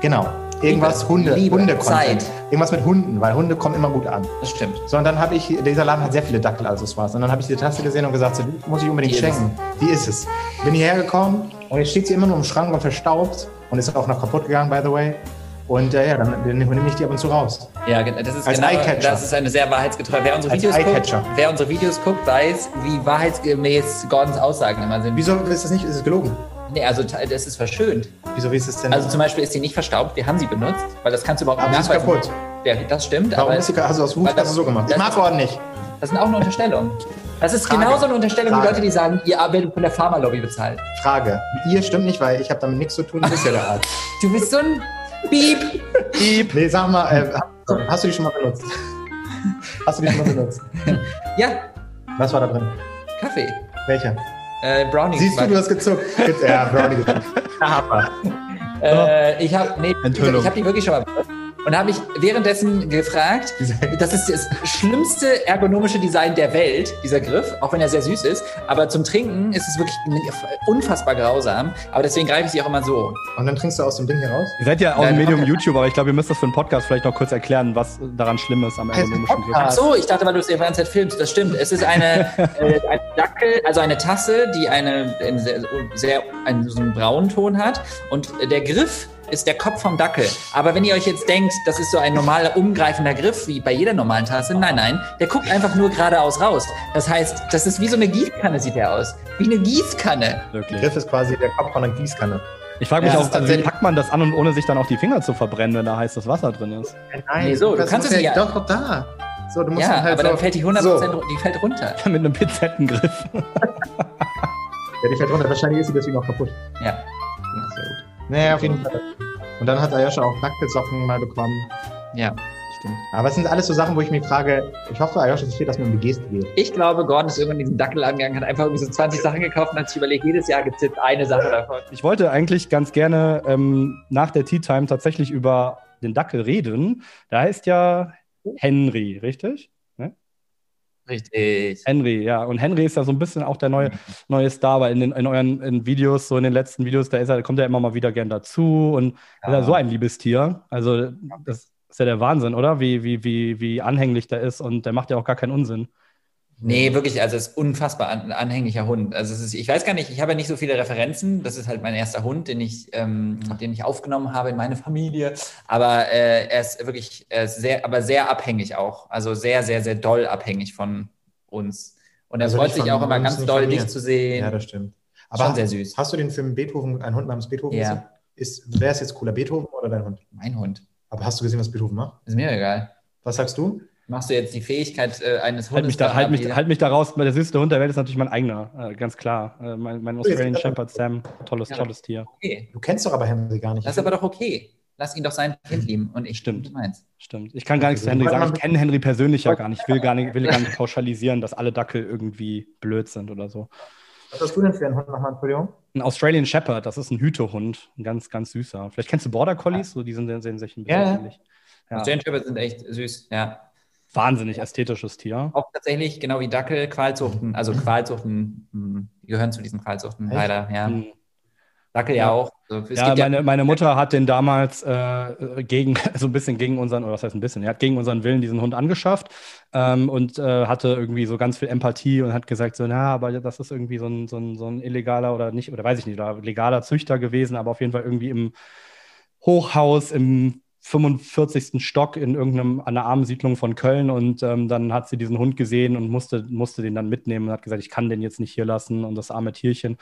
Speaker 2: Genau. Irgendwas
Speaker 3: Liebe,
Speaker 2: Hunde,
Speaker 3: Liebe,
Speaker 2: Hunde
Speaker 3: Zeit.
Speaker 2: Irgendwas mit Hunden, weil Hunde kommen immer gut an.
Speaker 3: Das stimmt.
Speaker 2: So, und dann habe ich, dieser Laden hat sehr viele Dackel, also es war's. Und dann habe ich diese Tasse gesehen und gesagt, so, die muss ich unbedingt
Speaker 3: Die ist
Speaker 2: schenken. Die ist es. Bin hierher gekommen und jetzt steht sie immer nur im Schrank und verstaubt und ist auch noch kaputt gegangen, by the way. Und äh, ja, dann, dann nehme ich die ab und zu raus.
Speaker 3: Ja, das ist
Speaker 2: Als
Speaker 3: genau, das ist eine sehr wahrheitsgetreue. Wer unsere
Speaker 2: Als
Speaker 3: Videos guckt, wer unsere Videos guckt, weiß, wie wahrheitsgemäß Gordons Aussagen immer sind.
Speaker 2: Wieso ist das nicht? Ist es gelogen?
Speaker 3: Nee, also das ist verschönt.
Speaker 2: Wieso wie ist es denn?
Speaker 3: Also zum Beispiel ist sie nicht verstaubt, wir haben sie benutzt, weil das kannst du überhaupt
Speaker 2: Aber
Speaker 3: nicht
Speaker 2: sie ist
Speaker 3: nachweisen.
Speaker 2: kaputt.
Speaker 3: Ja, das stimmt,
Speaker 2: Warum
Speaker 3: aber
Speaker 2: ist sie, du aus Wut hast du so gemacht? Ich
Speaker 3: das-
Speaker 2: mag Gordon nicht.
Speaker 3: das sind auch nur Unterstellungen. Das ist
Speaker 2: Frage.
Speaker 3: genauso eine Unterstellung wie
Speaker 2: Frage.
Speaker 3: Leute, die sagen, ihr werdet von der Pharmalobby bezahlt.
Speaker 2: Frage. Ihr stimmt nicht, weil ich habe damit nichts zu tun. Du bist ja der Arzt.
Speaker 3: Du bist so ein Piep.
Speaker 1: Piep.
Speaker 2: Nee, sag mal, äh, hast, du die schon mal benutzt? Hast du die schon mal benutzt?
Speaker 3: Ja,
Speaker 2: Was war da drin?
Speaker 3: Kaffee.
Speaker 2: Welcher?
Speaker 3: Äh, Brownie.
Speaker 2: Siehst du, du hast gezuckt. Ja, Brownie gezuckt. Hammer.
Speaker 3: Äh, ich habe nee, ich hab die wirklich schon mal benutzt. Und habe mich währenddessen gefragt, das ist das schlimmste ergonomische Design der Welt, dieser Griff, auch wenn er sehr süß ist. Aber zum Trinken ist es wirklich unfassbar grausam. Aber deswegen greife ich sie auch immer so.
Speaker 2: Und dann trinkst du aus dem Ding hier raus?
Speaker 1: Ihr seid ja aus
Speaker 3: Ja,
Speaker 1: dem Medium
Speaker 3: Podcast-
Speaker 1: YouTube, aber ich glaube, ihr müsst das für einen Podcast vielleicht noch kurz erklären, was daran schlimm ist am ergonomischen Griff.
Speaker 3: Ach so, ich dachte, weil du es die ganze Zeit filmst. Das stimmt. Es ist eine, äh, ein Dackel, also eine Tasse, die eine, einen sehr, sehr einen, so einen braunen Ton hat. Und der Griff ist der Kopf vom Dackel. Aber wenn ihr euch jetzt denkt, das ist so ein normaler umgreifender Griff, wie bei jeder normalen Tasse, nein, nein, der guckt einfach nur geradeaus raus. Das heißt, das ist wie so eine Gießkanne, sieht der aus. Wie eine Gießkanne.
Speaker 1: Wirklich.
Speaker 2: Griff ist quasi der Kopf von einer Gießkanne.
Speaker 1: Ich frage mich
Speaker 3: Ja,
Speaker 1: auch, also, wie packt man das an, und ohne sich dann auch die Finger zu verbrennen, wenn da heißes Wasser drin ist?
Speaker 2: Nein,
Speaker 3: Nee, so, du kannst es
Speaker 2: ja,
Speaker 3: nicht-
Speaker 2: Doch, doch, da. So, du musst
Speaker 3: Ja,
Speaker 2: halt
Speaker 3: aber
Speaker 2: so,
Speaker 3: dann fällt die 100%,
Speaker 2: So.
Speaker 3: die fällt runter.
Speaker 1: Mit einem Pizzettengriff.
Speaker 2: Ja, die fällt runter. Wahrscheinlich ist sie deswegen auch kaputt.
Speaker 3: Ja.
Speaker 2: Ja, sehr gut. Naja, auf jeden Fall. Und dann hat Ayosha auch Dackelsocken mal bekommen.
Speaker 3: Ja.
Speaker 2: Stimmt. Aber es sind alles so Sachen, wo ich mich frage, ich hoffe, Ayosha versteht, dass mir um die Geste geht.
Speaker 3: Ich glaube, Gordon ist irgendwann in diesen Dackel angegangen, hat einfach irgendwie so 20 Sachen gekauft und hat sich überlegt, jedes Jahr gibt es jetzt eine Sache davon.
Speaker 1: Ich wollte eigentlich ganz gerne ähm, nach der Tea Time tatsächlich über den Dackel reden. Der heißt ja Henry, richtig?
Speaker 3: Richtig.
Speaker 1: Henry, ja. Und Henry ist ja so ein bisschen auch der neue, neue Star, weil in, den, in euren in Videos, so in den letzten Videos, da ist er, kommt er immer mal wieder gern dazu und ist ja so ein Liebestier. Also das ist ja der Wahnsinn, oder? Wie, wie, wie, wie anhänglich der ist und der macht ja auch gar keinen Unsinn.
Speaker 3: Nee, wirklich, also es ist unfassbar an, anhänglicher Hund. Also es ist, ich weiß gar nicht, ich habe ja nicht so viele Referenzen. Das ist halt mein erster Hund, den ich, ähm, den ich aufgenommen habe in meine Familie. Aber äh, er ist wirklich, er ist sehr, aber sehr abhängig auch. Also sehr, sehr, sehr doll abhängig von uns. Und er
Speaker 2: Also
Speaker 3: freut sich auch immer ganz doll, dich zu sehen.
Speaker 2: Ja, das stimmt.
Speaker 3: Schon sehr süß.
Speaker 2: Hast du den Film Beethoven, ein Hund namens Beethoven
Speaker 3: Ja.
Speaker 2: gesehen? Ist, wer ist jetzt cooler, Beethoven oder dein Hund?
Speaker 3: mein Hund.
Speaker 2: Aber hast du gesehen, was Beethoven macht?
Speaker 3: Ist mir egal.
Speaker 2: Was sagst du?
Speaker 3: Machst du jetzt die Fähigkeit äh, eines
Speaker 1: Halt
Speaker 3: Hundes
Speaker 1: mich, da, halt, mich, halt mich da raus, weil der süßeste Hund der Welt ist natürlich mein eigener, äh, ganz klar. Äh, mein, mein Australian Shepherd Sam, tolles,
Speaker 3: Ja.
Speaker 1: tolles Tier.
Speaker 3: Okay.
Speaker 2: Du kennst doch aber Henry gar nicht.
Speaker 3: Das ist aber doch okay. Lass ihn doch sein Kind lieben und ich
Speaker 1: Stimmt.
Speaker 3: du meinst.
Speaker 1: Stimmt. Ich kann gar nichts zu Henry sagen. Ich kenne Henry persönlich ja gar nicht. Ich will gar nicht, will gar nicht pauschalisieren, dass alle Dackel irgendwie blöd sind oder so.
Speaker 2: Was hast du denn für einen Hund nochmal, Entschuldigung?
Speaker 1: Ein Australian Shepherd, das ist ein Hütehund. Ein ganz, ganz süßer. Vielleicht kennst du Border Collies, so die sind, sehen sich ein bisschen
Speaker 2: ja.
Speaker 1: ähnlich. Ja.
Speaker 3: Australian Shepherds sind echt süß, ja.
Speaker 1: Wahnsinnig ästhetisches Tier.
Speaker 3: Auch tatsächlich, genau wie Dackel, Qualzuchten, also Qualzuchten, mh, gehören zu diesen Qualzuchten,
Speaker 2: Echt?
Speaker 3: leider, ja.
Speaker 1: Mhm.
Speaker 3: Dackel ja,
Speaker 1: Ja.
Speaker 3: auch. Also,
Speaker 1: Ja, meine, meine Mutter hat den damals äh, gegen, so ein bisschen gegen unseren, oder was heißt ein bisschen, er hat gegen unseren Willen diesen Hund angeschafft ähm, und äh, hatte irgendwie so ganz viel Empathie und hat gesagt, so, na, aber das ist irgendwie so ein, so ein, so ein illegaler oder nicht, oder weiß ich nicht, oder legaler Züchter gewesen, aber auf jeden Fall irgendwie im Hochhaus im 45. Stock in irgendeinem, an einer armen Siedlung von Köln und ähm, dann hat sie diesen Hund gesehen und musste, musste den dann mitnehmen und hat gesagt, ich kann den jetzt nicht hier lassen und das arme Tierchen.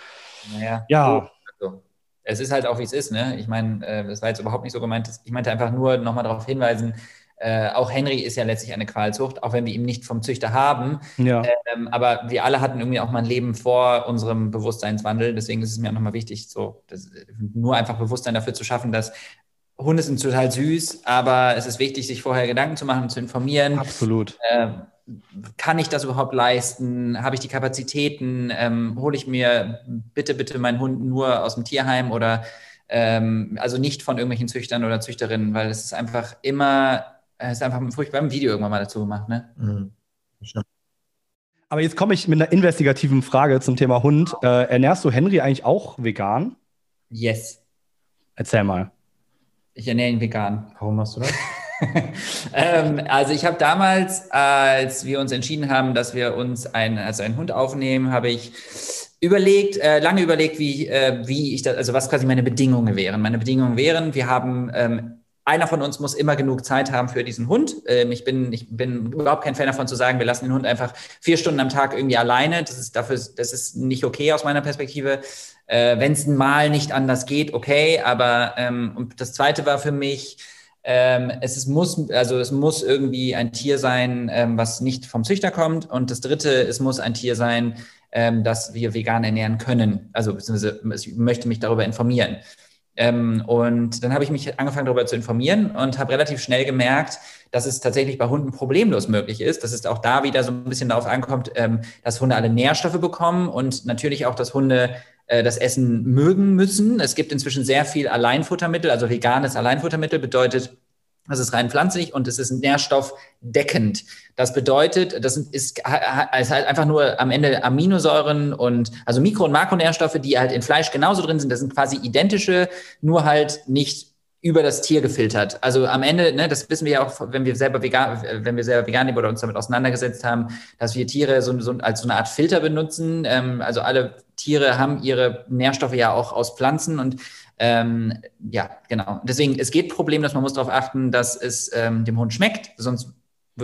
Speaker 3: Naja,
Speaker 1: Ja.
Speaker 3: so. Also, es ist halt auch, wie es ist, ne? Ich meine, äh, das war jetzt überhaupt nicht so gemeint. Ich meinte einfach nur nochmal darauf hinweisen, äh, auch Henry ist ja letztlich eine Qualzucht, auch wenn wir ihn nicht vom Züchter haben.
Speaker 1: Ja.
Speaker 3: Ähm, aber wir alle hatten irgendwie auch mal ein Leben vor unserem Bewusstseinswandel. Deswegen ist es mir auch nochmal wichtig, so das, nur einfach Bewusstsein dafür zu schaffen, dass Hunde sind total süß, aber es ist wichtig, sich vorher Gedanken zu machen, zu informieren.
Speaker 1: Absolut.
Speaker 3: Ähm, kann ich das überhaupt leisten? Habe ich die Kapazitäten? Ähm, hole ich mir bitte, bitte meinen Hund nur aus dem Tierheim oder ähm, also nicht von irgendwelchen Züchtern oder Züchterinnen, weil es ist einfach immer, es ist einfach furchtbar ein Video irgendwann mal dazu gemacht, ne?
Speaker 2: Mhm.
Speaker 1: Aber jetzt komme ich mit einer investigativen Frage zum Thema Hund. Äh, ernährst du Henry eigentlich auch vegan?
Speaker 3: Yes.
Speaker 1: Erzähl mal.
Speaker 3: Ich ernähre ihn vegan.
Speaker 2: Warum machst du das?
Speaker 3: ähm, also ich habe damals, als wir uns entschieden haben, dass wir uns ein, also einen Hund aufnehmen, habe ich überlegt, äh, lange überlegt, wie, äh, wie ich das, also was quasi meine Bedingungen wären. Meine Bedingungen wären, wir haben ähm, einer von uns muss immer genug Zeit haben für diesen Hund. Ähm, ich, bin, ich bin überhaupt kein Fan davon zu sagen, wir lassen den Hund einfach vier Stunden am Tag irgendwie alleine. Das ist dafür, das ist nicht okay aus meiner Perspektive. Äh, Wenn es mal nicht anders geht, okay. Aber ähm, und das Zweite war für mich, ähm, es ist, muss, also es muss irgendwie ein Tier sein, ähm, was nicht vom Züchter kommt. Und das Dritte, es muss ein Tier sein, ähm, das wir vegan ernähren können. Also beziehungsweise ich möchte mich darüber informieren. Ähm, und dann habe ich mich angefangen darüber zu informieren und habe relativ schnell gemerkt, dass es tatsächlich bei Hunden problemlos möglich ist, dass es auch da wieder so ein bisschen darauf ankommt, ähm, dass Hunde alle Nährstoffe bekommen und natürlich auch, dass Hunde das Essen mögen müssen. Es gibt inzwischen sehr viel Alleinfuttermittel, also veganes Alleinfuttermittel bedeutet, das ist rein pflanzlich und es ist nährstoffdeckend. Das bedeutet, das ist, ist halt einfach nur am Ende Aminosäuren und also Mikro- und Makronährstoffe, die halt in Fleisch genauso drin sind. Das sind quasi identische, nur halt nicht über das Tier gefiltert. Also am Ende, ne, das wissen wir ja auch, wenn wir selber vegan, wenn wir selber vegan leben oder uns damit auseinandergesetzt haben, dass wir Tiere so, so als so eine Art Filter benutzen. Ähm, also alle Tiere haben ihre Nährstoffe ja auch aus Pflanzen und ähm, ja, genau. Deswegen, es geht problemlos, man muss darauf achten, dass es ähm, dem Hund schmeckt, sonst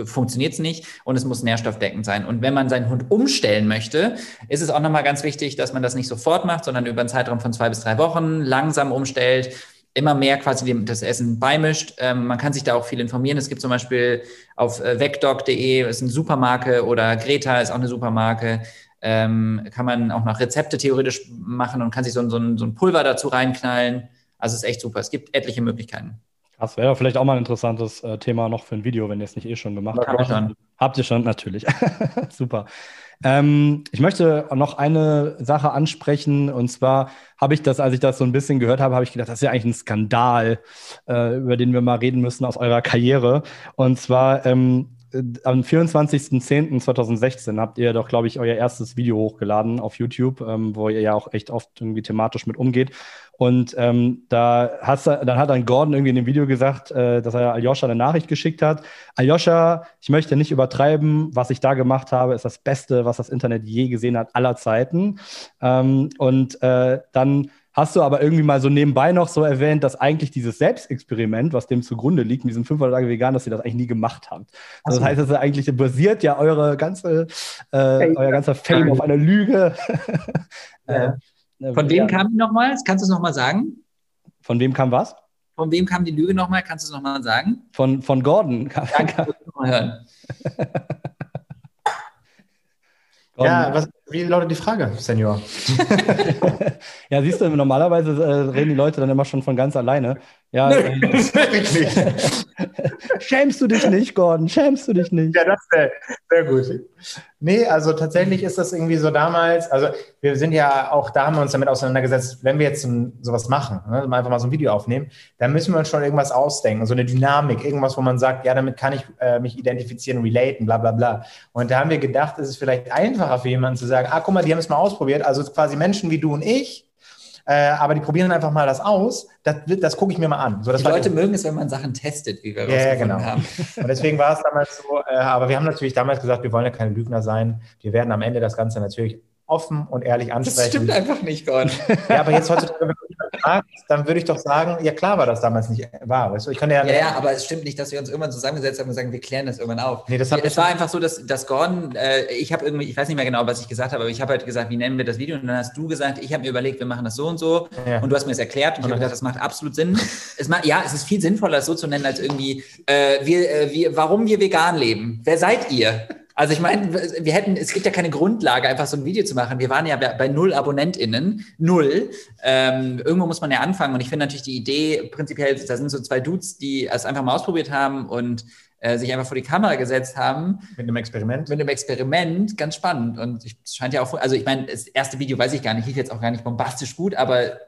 Speaker 3: funktioniert es nicht und es muss nährstoffdeckend sein. Und wenn man seinen Hund umstellen möchte, ist es auch nochmal ganz wichtig, dass man das nicht sofort macht, sondern über einen Zeitraum von zwei bis drei Wochen langsam umstellt, immer mehr quasi dem, das Essen beimischt. Ähm, man kann sich da auch viel informieren. Es gibt zum Beispiel auf äh, vecdoc.de, ist eine Supermarke, oder Greta ist auch eine Supermarke. Ähm, kann man auch noch Rezepte theoretisch machen und kann sich so, ein- so, ein, so ein Pulver dazu reinknallen. Also es ist echt super. Es gibt etliche Möglichkeiten.
Speaker 1: Das wäre vielleicht auch mal ein interessantes äh, Thema noch für ein Video, wenn ihr es nicht eh schon gemacht habt.
Speaker 3: schon.
Speaker 1: Habt ihr schon, natürlich. Super. Ähm, ich möchte noch eine Sache ansprechen. Und zwar habe ich das, als ich das so ein bisschen gehört habe, habe ich gedacht, das ist ja eigentlich ein Skandal, äh, über den wir mal reden müssen aus eurer Karriere. Und zwar ähm, äh, am 24.10.2016 habt ihr doch, glaube ich, euer erstes Video hochgeladen auf YouTube, ähm, wo ihr ja auch echt oft irgendwie thematisch mit umgeht. Und ähm, da hast, dann hat dann Gordon irgendwie in dem Video gesagt, äh, dass er Aljoscha eine Nachricht geschickt hat. Aljoscha, ich möchte nicht übertreiben, was ich da gemacht habe, ist das Beste, was das Internet je gesehen hat, aller Zeiten. Ähm, und äh, dann hast du aber irgendwie mal so nebenbei noch so erwähnt, dass eigentlich dieses Selbstexperiment, was dem zugrunde liegt, mit diesen 500 Tage vegan, dass ihr das eigentlich nie gemacht habt. Also das heißt, das ist eigentlich basiert ja eure ganze, äh, euer ganzer Fame auf einer Lüge.
Speaker 3: Ja.
Speaker 1: Äh,
Speaker 3: Von wem
Speaker 1: ja.
Speaker 3: kam die nochmal? Kannst du es nochmal sagen?
Speaker 1: Von wem kam was?
Speaker 3: Von wem kam die Lüge nochmal? Kannst du es nochmal sagen?
Speaker 1: Von, von Gordon.
Speaker 3: Danke, ich will noch mal hören.
Speaker 1: Gordon.
Speaker 2: Ja, was, Wie lautet die Frage, Senior?
Speaker 1: Ja, siehst du, normalerweise äh, reden die Leute dann immer schon von ganz alleine. Ja, äh,
Speaker 2: Wirklich nicht.
Speaker 1: schämst du dich nicht, Gordon? Schämst du dich nicht?
Speaker 2: Ja, das wäre sehr gut. Nee, also tatsächlich ist das irgendwie so damals, also wir sind ja auch, da haben wir uns damit auseinandergesetzt, wenn wir jetzt ein, sowas machen, ne, einfach mal so ein Video aufnehmen, dann müssen wir uns schon irgendwas ausdenken, so eine Dynamik, irgendwas, wo man sagt, ja, damit kann ich äh, mich identifizieren, relaten, bla bla bla. Und da haben wir gedacht, es ist vielleicht einfacher für jemanden zu sagen, ah, guck mal, die haben es mal ausprobiert, also quasi Menschen wie du und ich, äh, aber die probieren einfach mal das aus, das, das gucke ich mir mal an. So, das
Speaker 3: Die Leute mögen es, wenn man Sachen testet, wie wir
Speaker 2: Ja, genau.
Speaker 3: haben.
Speaker 2: Und deswegen war es damals so, äh, aber wir haben natürlich damals gesagt, wir wollen ja keine Lügner sein. Wir werden am Ende das Ganze natürlich offen und ehrlich
Speaker 3: Das
Speaker 2: ansprechen.
Speaker 3: stimmt einfach nicht, Gordon.
Speaker 2: Ja, aber jetzt heutzutage, fragst, dann würde ich doch sagen, ja klar war das damals nicht wahr. Weißt du? Ich kann ja,
Speaker 3: Ja, ja, aber es stimmt nicht, dass wir uns irgendwann zusammengesetzt haben und sagen, wir klären das irgendwann auf.
Speaker 2: Nee, das
Speaker 3: es war einfach so, dass, dass Gordon, äh, ich habe irgendwie, ich weiß nicht mehr genau, was ich gesagt habe, aber ich habe halt gesagt, wie nennen wir das Video? Und dann hast du gesagt, ich habe mir überlegt, wir machen das so und so.
Speaker 2: Ja.
Speaker 3: Und du hast mir das erklärt und ich habe gedacht, das macht absolut Sinn. Es macht, ja, es ist viel sinnvoller, es so zu nennen, als irgendwie, äh, wir, äh, wir, warum wir vegan leben. Wer seid ihr? Also ich meine, wir hätten, es gibt ja keine Grundlage, einfach so ein Video zu machen. Wir waren ja bei null AbonnentInnen, null. Ähm, irgendwo muss man ja anfangen. Und ich finde natürlich die Idee prinzipiell, da sind so zwei Dudes, die es einfach mal ausprobiert haben und äh, sich einfach vor die Kamera gesetzt haben
Speaker 2: mit einem Experiment.
Speaker 3: mit einem Experiment ganz spannend. Und ich, es scheint ja auch, also ich meine, das erste Video weiß ich gar nicht, lief jetzt auch gar nicht bombastisch gut, aber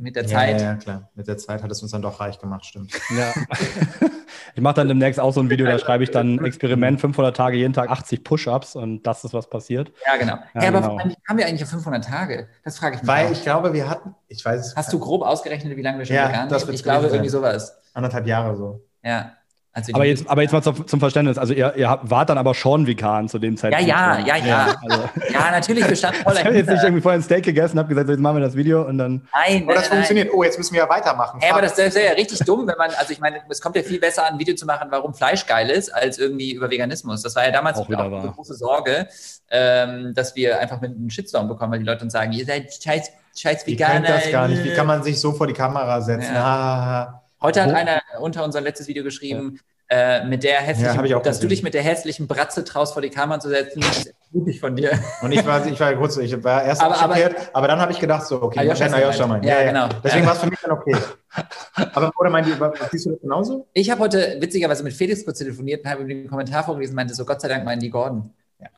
Speaker 3: mit der
Speaker 2: Ja,
Speaker 3: Zeit.
Speaker 2: ja, ja, klar. Mit der Zeit hat es uns dann doch reich gemacht, stimmt.
Speaker 1: Ja. Ich mache dann demnächst auch so ein Video, da schreibe ich dann Experiment 500 Tage, jeden Tag 80 Push-Ups und das ist, was passiert.
Speaker 3: Ja, genau.
Speaker 1: Ja,
Speaker 3: Ja, aber
Speaker 1: genau.
Speaker 3: warum haben wir eigentlich auf 500 Tage? Das frage ich mich.
Speaker 2: Weil
Speaker 3: auch.
Speaker 2: ich glaube, wir hatten, ich weiß es,
Speaker 3: Hast du grob ausgerechnet, wie lange wir schon
Speaker 2: Ja,
Speaker 3: vegan
Speaker 2: das
Speaker 3: Ich glaube,
Speaker 2: gewesen
Speaker 3: irgendwie
Speaker 2: sein.
Speaker 3: sowas.
Speaker 2: anderthalb Jahre so.
Speaker 3: Ja. Also
Speaker 1: Aber jetzt, aber jetzt mal zum, zum Verständnis. Also ihr, ihr wart dann aber schon vegan zu dem
Speaker 3: ja,
Speaker 1: Zeitpunkt.
Speaker 3: ja,
Speaker 1: schon.
Speaker 3: ja, ja.
Speaker 1: Also,
Speaker 3: Ja, natürlich, wir standen voll
Speaker 1: ich habe jetzt nicht irgendwie vorher ein Steak gegessen, habe gesagt, so, jetzt machen wir das Video und dann.
Speaker 3: Nein,
Speaker 2: Oh, das
Speaker 3: nein,
Speaker 2: funktioniert. Oh, jetzt müssen wir ja weitermachen.
Speaker 3: Ja, aber das ist ja richtig dumm, wenn man, also ich meine, es kommt ja viel besser an, ein Video zu machen, warum Fleisch geil ist, als irgendwie über Veganismus. Das war ja damals
Speaker 1: Auch wieder
Speaker 3: eine große Sorge, ähm, dass wir einfach mit einem Shitstorm bekommen, weil die Leute uns sagen, ihr seid scheiß, scheiß
Speaker 2: Wie
Speaker 3: Veganer.
Speaker 2: kennt das gar nicht? Wie kann man sich so vor die Kamera setzen?
Speaker 3: Ja.
Speaker 2: Ah,
Speaker 3: Heute hat
Speaker 1: Wo-
Speaker 3: einer unter unser letztes Video geschrieben, äh, mit der hässlichen,
Speaker 2: Ja, ich
Speaker 3: dass du dich mit der hässlichen Bratze traust, vor die Kamera zu setzen, das ist mutig von dir.
Speaker 2: Und ich war, ich war kurz, ich war erst
Speaker 3: Aber-
Speaker 2: aber, schockiert, aber, dann habe ich gedacht, so, okay,
Speaker 3: Ayosha ist
Speaker 2: Ayosha meint.
Speaker 3: Ja, genau.
Speaker 2: Deswegen
Speaker 3: Ja.
Speaker 2: war es für mich dann okay. aber oder meint ihr, siehst du das genauso?
Speaker 3: Ich habe heute witzigerweise mit Felix kurz telefoniert und habe ihm den Kommentar vorgelesen und meinte so, Gott sei Dank meinen die Gordon.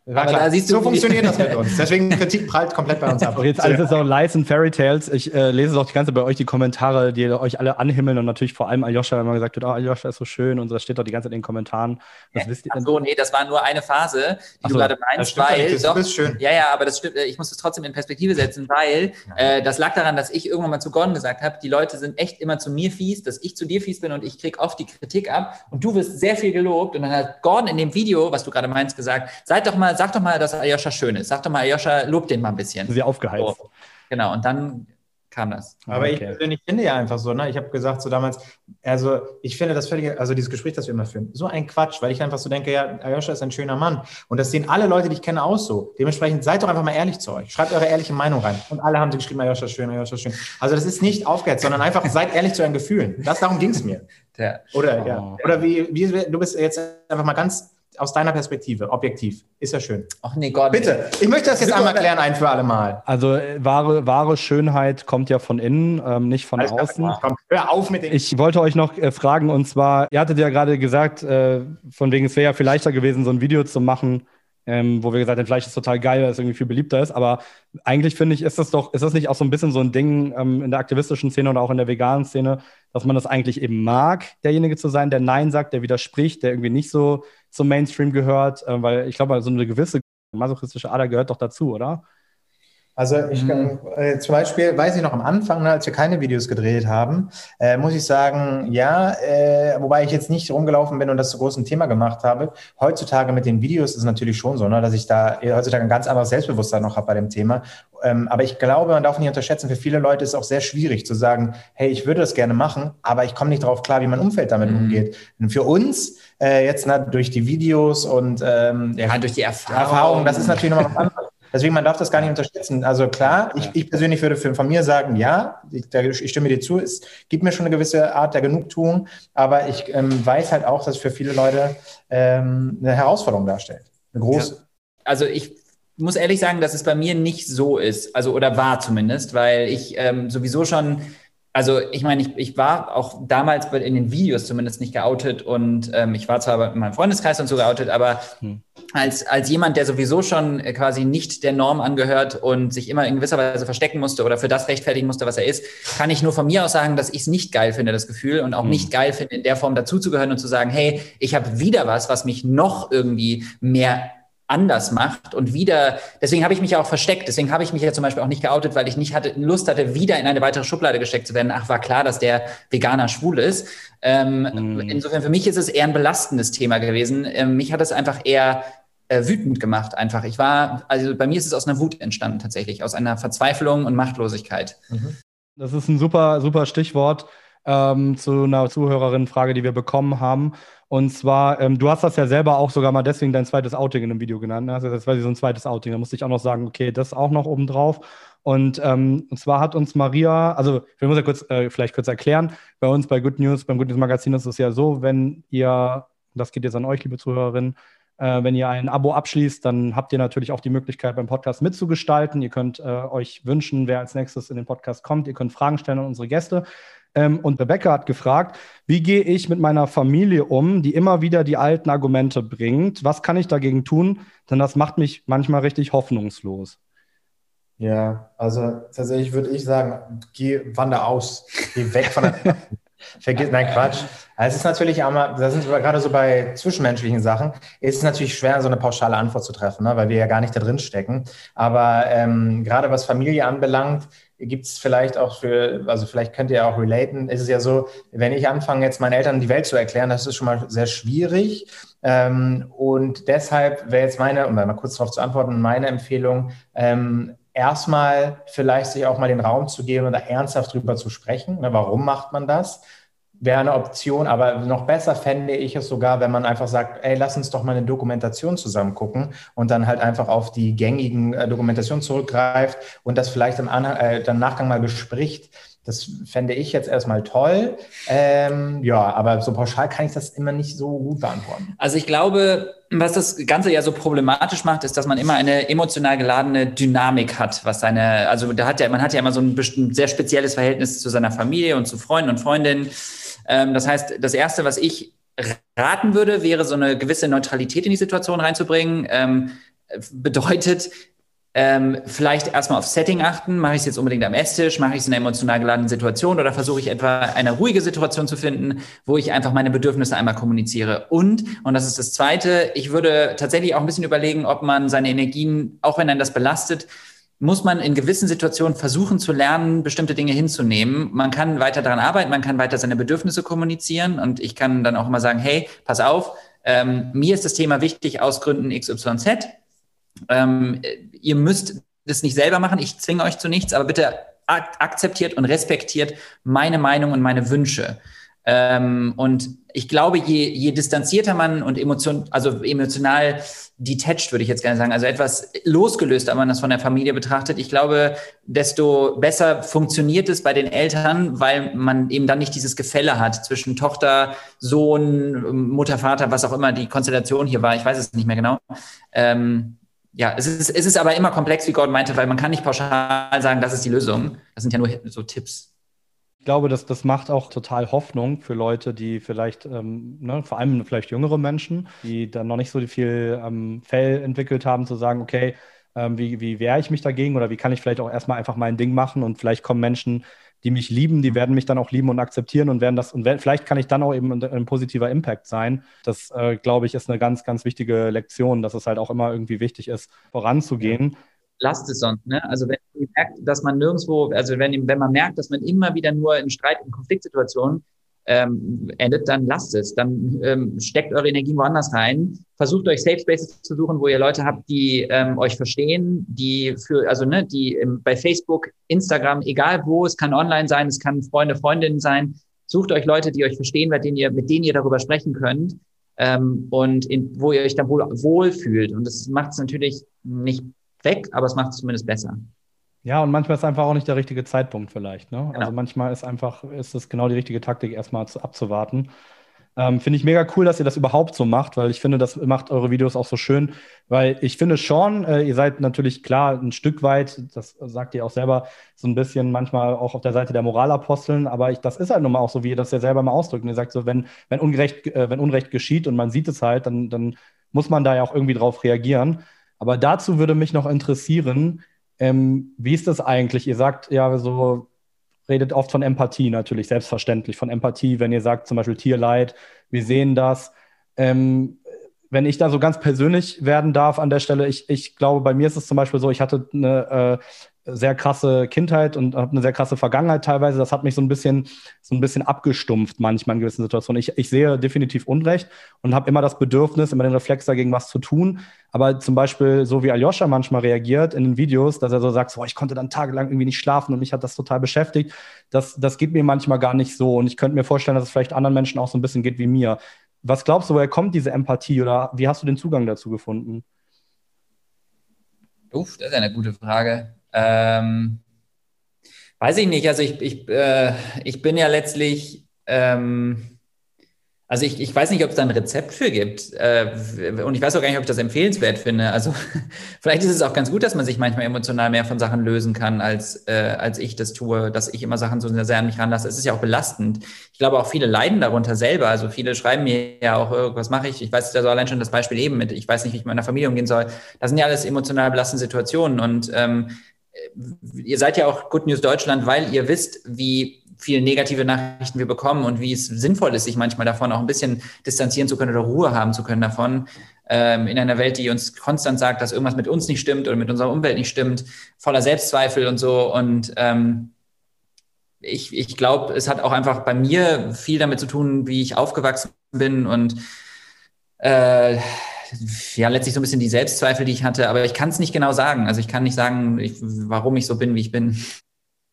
Speaker 2: War
Speaker 3: Aber
Speaker 2: klar.
Speaker 3: da siehst du,
Speaker 2: so funktioniert das mit uns. Deswegen Kritik prallt komplett bei uns ab.
Speaker 1: Auch jetzt alles ist auch Lies and Fairy Tales. Ich äh, lese doch die ganze Zeit bei euch die Kommentare, die euch alle anhimmeln und natürlich vor allem Aljoscha, wenn man gesagt wird, oh, Aljoscha ist so schön und so, das steht doch die ganze Zeit in den Kommentaren. Das wisst ihr.
Speaker 3: Ach so, nee, das war nur eine Phase, die
Speaker 1: Ach
Speaker 3: du
Speaker 1: so,
Speaker 3: gerade meinst, weil doch,
Speaker 2: ist schön.
Speaker 3: ja, ja, aber das stimmt, äh, ich muss es trotzdem in Perspektive setzen, weil äh, das lag daran, dass ich irgendwann mal zu Gordon gesagt habe, die Leute sind echt immer zu mir fies, dass ich zu dir fies bin und ich krieg oft die Kritik ab und du wirst sehr viel gelobt und dann hat Gordon in dem Video, was du gerade meinst, gesagt, seid doch mal, sag doch mal, dass Ayosha schön ist, sag doch mal, Ayosha, lob den mal ein bisschen.
Speaker 1: Sehr aufgeheizt.
Speaker 3: So, genau, und dann kam das.
Speaker 2: Aber ich
Speaker 1: Okay.
Speaker 2: persönlich finde ja einfach so, ne? Ich habe gesagt so damals, also ich finde das völlige, also dieses Gespräch, das wir immer führen, so ein Quatsch, weil ich einfach so denke, ja, Ayosha ist ein schöner Mann. Und das sehen alle Leute, die ich kenne, auch so. Dementsprechend seid doch einfach mal ehrlich zu euch. Schreibt eure ehrliche Meinung rein. Und alle haben sie geschrieben, Ayosha schön, Ayosha schön. Also das ist nicht aufgehetzt, sondern einfach seid ehrlich zu euren Gefühlen. Das darum ging es mir.
Speaker 3: Der,
Speaker 2: Oder
Speaker 1: Oh.
Speaker 2: ja. Oder wie, wie du bist jetzt einfach mal ganz aus deiner Perspektive, objektiv. Ist ja schön.
Speaker 3: ach nee, Gordon.
Speaker 2: Bitte, ich möchte das jetzt
Speaker 3: Super.
Speaker 2: einmal klären, ein für alle Mal.
Speaker 1: Also äh, wahre, wahre Schönheit kommt ja von innen, ähm, nicht von
Speaker 2: Alles klar,
Speaker 1: außen.
Speaker 2: Komm, hör auf mit dem.
Speaker 1: Ich wollte euch noch äh, fragen, und zwar, ihr hattet ja gerade gesagt, äh, von wegen, es wäre ja viel leichter gewesen, so ein Video zu machen, ähm, wo wir gesagt haben, vielleicht ist es total geil, weil es irgendwie viel beliebter ist. Aber eigentlich finde ich, ist das doch, ist das nicht auch so ein bisschen so ein Ding ähm, in der aktivistischen Szene oder auch in der veganen Szene, dass man das eigentlich eben mag, derjenige zu sein, der Nein sagt, der widerspricht, der irgendwie nicht so zum Mainstream gehört, äh, weil ich glaube, so eine gewisse masochistische Ader gehört doch dazu, oder?
Speaker 2: Also ich
Speaker 3: Mhm.
Speaker 2: äh, zum Beispiel weiß ich noch am Anfang, ne, als wir keine Videos gedreht haben, äh, muss ich sagen, ja, äh, wobei ich jetzt nicht rumgelaufen bin und das zu großem Thema gemacht habe. Heutzutage mit den Videos ist es natürlich schon so, ne, dass ich da heutzutage ein ganz anderes Selbstbewusstsein noch habe bei dem Thema. Ähm, aber ich glaube, man darf nicht unterschätzen, für viele Leute ist es auch sehr schwierig zu sagen, hey, ich würde das gerne machen, aber ich komme nicht darauf klar, wie mein Umfeld damit
Speaker 3: Mhm.
Speaker 2: umgeht. Und für uns äh, jetzt na, durch die Videos und ähm,
Speaker 3: Ja, durch die Erfahrung.
Speaker 2: Erfahrung, das ist natürlich nochmal was anderes. Deswegen, man darf das gar nicht unterschätzen. Also klar, ich, ich persönlich würde von mir sagen, ja, ich, da, ich stimme dir zu, es gibt mir schon eine gewisse Art der Genugtuung, aber ich ähm, weiß halt auch, dass es für viele Leute ähm, eine Herausforderung darstellt. Eine große.
Speaker 3: Also ich muss ehrlich sagen, dass es bei mir nicht so ist, also oder war zumindest, weil ich ähm, sowieso schon also ich meine, ich, ich war auch damals in den Videos zumindest nicht geoutet und ähm, ich war zwar in meinem Freundeskreis und so geoutet, aber
Speaker 1: Hm.
Speaker 3: als, als jemand, der sowieso schon äh, quasi nicht der Norm angehört und sich immer in gewisser Weise verstecken musste oder für das rechtfertigen musste, was er ist, kann ich nur von mir aus sagen, dass ich es nicht geil finde, das Gefühl und auch
Speaker 1: Hm.
Speaker 3: nicht geil finde, in der Form dazuzugehören und zu sagen, hey, ich habe wieder was, was mich noch irgendwie mehr anders macht und wieder, deswegen habe ich mich ja auch versteckt, deswegen habe ich mich ja zum Beispiel auch nicht geoutet, weil ich nicht hatte, Lust hatte, wieder in eine weitere Schublade gesteckt zu werden. Ach, war klar, dass der Veganer schwul ist. Ähm,
Speaker 1: Mhm.
Speaker 3: Insofern für mich ist es eher ein belastendes Thema gewesen. Ähm, mich hat es einfach eher äh, wütend gemacht einfach. Ich war, also bei mir ist es aus einer Wut entstanden tatsächlich, aus einer Verzweiflung und Machtlosigkeit.
Speaker 1: Das ist ein super, super Stichwort ähm, zu einer Zuhörerinnenfrage, die wir bekommen haben. Und zwar, ähm, du hast das ja selber auch sogar mal deswegen dein zweites Outing in einem Video genannt. Ne? Das war so ein zweites Outing. Da musste ich auch noch sagen, okay, das auch noch obendrauf. Und, ähm, und zwar hat uns Maria, also ich muss ja kurz, äh, vielleicht kurz erklären, bei uns bei Good News, beim Good News Magazin ist es ja so, wenn ihr, das geht jetzt an euch, liebe Zuhörerinnen, äh, wenn ihr ein Abo abschließt, dann habt ihr natürlich auch die Möglichkeit, beim Podcast mitzugestalten. Ihr könnt äh, euch wünschen, wer als nächstes in den Podcast kommt. Ihr könnt Fragen stellen an unsere Gäste. Ähm, und Rebecca hat gefragt, wie gehe ich mit meiner Familie um, die immer wieder die alten Argumente bringt? Was kann ich dagegen tun? Denn das macht mich manchmal richtig hoffnungslos.
Speaker 2: Ja, also tatsächlich würde ich sagen, geh, wander aus, geh weg von der. Vergiss, nein, Quatsch. Also es ist natürlich auch mal, da sind wir gerade so bei zwischenmenschlichen Sachen, ist es natürlich schwer, so eine pauschale Antwort zu treffen, ne, weil wir ja gar nicht da drin stecken. Aber ähm, gerade was Familie anbelangt, gibt es vielleicht auch für, also vielleicht könnt ihr auch relaten, ist es ja so, wenn ich anfange, jetzt meinen Eltern die Welt zu erklären, das ist schon mal sehr schwierig. Ähm, und deshalb wäre jetzt meine, um da mal kurz darauf zu antworten, meine Empfehlung, ähm, erstmal vielleicht sich auch mal den Raum zu geben und da ernsthaft drüber zu sprechen. Ne, warum macht man das? Wäre eine Option, aber noch besser fände ich es sogar, wenn man einfach sagt, ey, lass uns doch mal eine Dokumentation zusammen gucken und dann halt einfach auf die gängigen äh, Dokumentationen zurückgreift und das vielleicht im äh, dann Nachgang mal bespricht. Das fände ich jetzt erstmal toll. Ähm, ja, aber so pauschal kann ich das immer nicht so gut beantworten.
Speaker 3: Also ich glaube, was das Ganze ja so problematisch macht, ist, dass man immer eine emotional geladene Dynamik hat, was seine, also da hat ja, man hat ja immer so ein sehr spezielles Verhältnis zu seiner Familie und zu Freunden und Freundinnen. Ähm, das heißt, das erste, was ich raten würde, wäre so eine gewisse Neutralität in die Situation reinzubringen. Ähm, bedeutet, ähm, vielleicht erstmal auf Setting achten. Mache ich es jetzt unbedingt am Esstisch? Mache ich es in einer emotional geladenen Situation? Oder versuche ich etwa eine ruhige Situation zu finden, wo ich einfach meine Bedürfnisse einmal kommuniziere? Und, und das ist das Zweite, ich würde tatsächlich auch ein bisschen überlegen, ob man seine Energien, auch wenn einen das belastet, muss man in gewissen Situationen versuchen zu lernen, bestimmte Dinge hinzunehmen. Man kann weiter daran arbeiten, man kann weiter seine Bedürfnisse kommunizieren und ich kann dann auch immer sagen, hey, pass auf, ähm, mir ist das Thema wichtig aus Gründen XYZ. Ähm, ihr müsst das nicht selber machen, ich zwinge euch zu nichts, aber bitte ak akzeptiert und respektiert meine Meinung und meine Wünsche. Ähm, und ich glaube, je, je distanzierter man und emotion, also emotional detached, würde ich jetzt gerne sagen, also etwas losgelöster man das von der Familie betrachtet, ich glaube, desto besser funktioniert es bei den Eltern, weil man eben dann nicht dieses Gefälle hat zwischen Tochter, Sohn, Mutter, Vater, was auch immer die Konstellation hier war, ich weiß es nicht mehr genau. Ähm, ja, es ist, es ist aber immer komplex, wie Gordon meinte, weil man kann nicht pauschal sagen, das ist die Lösung. Das sind ja nur so Tipps.
Speaker 1: Ich glaube, dass das macht auch total Hoffnung für Leute, die vielleicht, ähm, ne, vor allem vielleicht jüngere Menschen, die dann noch nicht so viel ähm, Fell entwickelt haben, zu sagen, okay, ähm, wie, wie wehre ich mich dagegen oder wie kann ich vielleicht auch erstmal einfach mein Ding machen und vielleicht kommen Menschen, die mich lieben, die werden mich dann auch lieben und akzeptieren und werden das, und vielleicht kann ich dann auch eben ein, ein positiver Impact sein. Das, äh, glaube ich, ist eine ganz, ganz wichtige Lektion, dass es halt auch immer irgendwie wichtig ist, voranzugehen.
Speaker 3: Lasst es sonst, ne? Also wenn ihr merkt, dass man nirgendwo, also wenn, wenn man merkt, dass man immer wieder nur in Streit, in Konfliktsituationen ähm, endet, dann lasst es. Dann ähm, steckt eure Energien woanders rein. Versucht euch Safe Spaces zu suchen, wo ihr Leute habt, die ähm, euch verstehen, die für, also ne, die im, bei Facebook, Instagram, egal wo, es kann online sein, es kann Freunde, Freundinnen sein. Sucht euch Leute, die euch verstehen, mit denen ihr, mit denen ihr darüber sprechen könnt ähm, und in, wo ihr euch dann wohl wohl fühlt. Und das macht es natürlich nicht weg, aber es macht es zumindest besser.
Speaker 1: Ja, und manchmal ist einfach auch nicht der richtige Zeitpunkt vielleicht. Ne?
Speaker 3: Genau.
Speaker 1: Also manchmal ist einfach, ist es genau die richtige Taktik, erstmal zu, abzuwarten. Ähm, finde ich mega cool, dass ihr das überhaupt so macht, weil ich finde, das macht eure Videos auch so schön. Weil ich finde schon, äh, ihr seid natürlich klar ein Stück weit, das sagt ihr auch selber, so ein bisschen manchmal auch auf der Seite der Moralaposteln, aber ich, das ist halt nun mal auch so, wie ihr das ja selber mal ausdrückt. Und ihr sagt so, wenn, wenn, Ungerecht, äh, wenn Unrecht geschieht und man sieht es halt, dann, dann muss man da ja auch irgendwie drauf reagieren. Aber dazu würde mich noch interessieren, ähm, wie ist das eigentlich? Ihr sagt ja so, redet oft von Empathie natürlich, selbstverständlich von Empathie, wenn ihr sagt zum Beispiel Tierleid, wir sehen das. Ähm, wenn ich da so ganz persönlich werden darf an der Stelle, ich, ich glaube, bei mir ist es zum Beispiel so, ich hatte eine äh, sehr krasse Kindheit und habe eine sehr krasse Vergangenheit teilweise. Das hat mich so ein bisschen, so ein bisschen abgestumpft manchmal in gewissen Situationen. Ich, ich sehe definitiv Unrecht und habe immer das Bedürfnis, immer den Reflex dagegen was zu tun. Aber zum Beispiel, so wie Aljoscha manchmal reagiert in den Videos, dass er so sagt, so, ich konnte dann tagelang irgendwie nicht schlafen und mich hat das total beschäftigt. Das, das geht mir manchmal gar nicht so. Und ich könnte mir vorstellen, dass es vielleicht anderen Menschen auch so ein bisschen geht wie mir. Was glaubst du, woher kommt diese Empathie oder wie hast du den Zugang dazu gefunden?
Speaker 3: Uff, das ist eine gute Frage. Ähm, weiß ich nicht. Also ich, ich, äh, ich bin ja letztlich, ähm, also ich, ich weiß nicht, ob es da ein Rezept für gibt. Äh, und ich weiß auch gar nicht, ob ich das empfehlenswert finde. Also vielleicht ist es auch ganz gut, dass man sich manchmal emotional mehr von Sachen lösen kann, als, äh, als ich das tue, dass ich immer Sachen so sehr an mich ranlasse. Es ist ja auch belastend. Ich glaube, auch viele leiden darunter selber. Also viele schreiben mir ja auch, äh, was mache ich? Ich weiß also allein schon das Beispiel eben mit, ich weiß nicht, wie ich mit meiner Familie umgehen soll. Das sind ja alles emotional belastende Situationen. Und ähm, ihr seid ja auch Good News Deutschland, weil ihr wisst, wie viele negative Nachrichten wir bekommen und wie es sinnvoll ist, sich manchmal davon auch ein bisschen distanzieren zu können oder Ruhe haben zu können davon. Ähm, in einer Welt, die uns konstant sagt, dass irgendwas mit uns nicht stimmt oder mit unserer Umwelt nicht stimmt, voller Selbstzweifel und so. Und ähm, ich, ich glaube, es hat auch einfach bei mir viel damit zu tun, wie ich aufgewachsen bin und äh, ja, letztlich so ein bisschen die Selbstzweifel, die ich hatte, aber ich kann es nicht genau sagen. Also ich kann nicht sagen, ich, warum ich so bin, wie ich bin.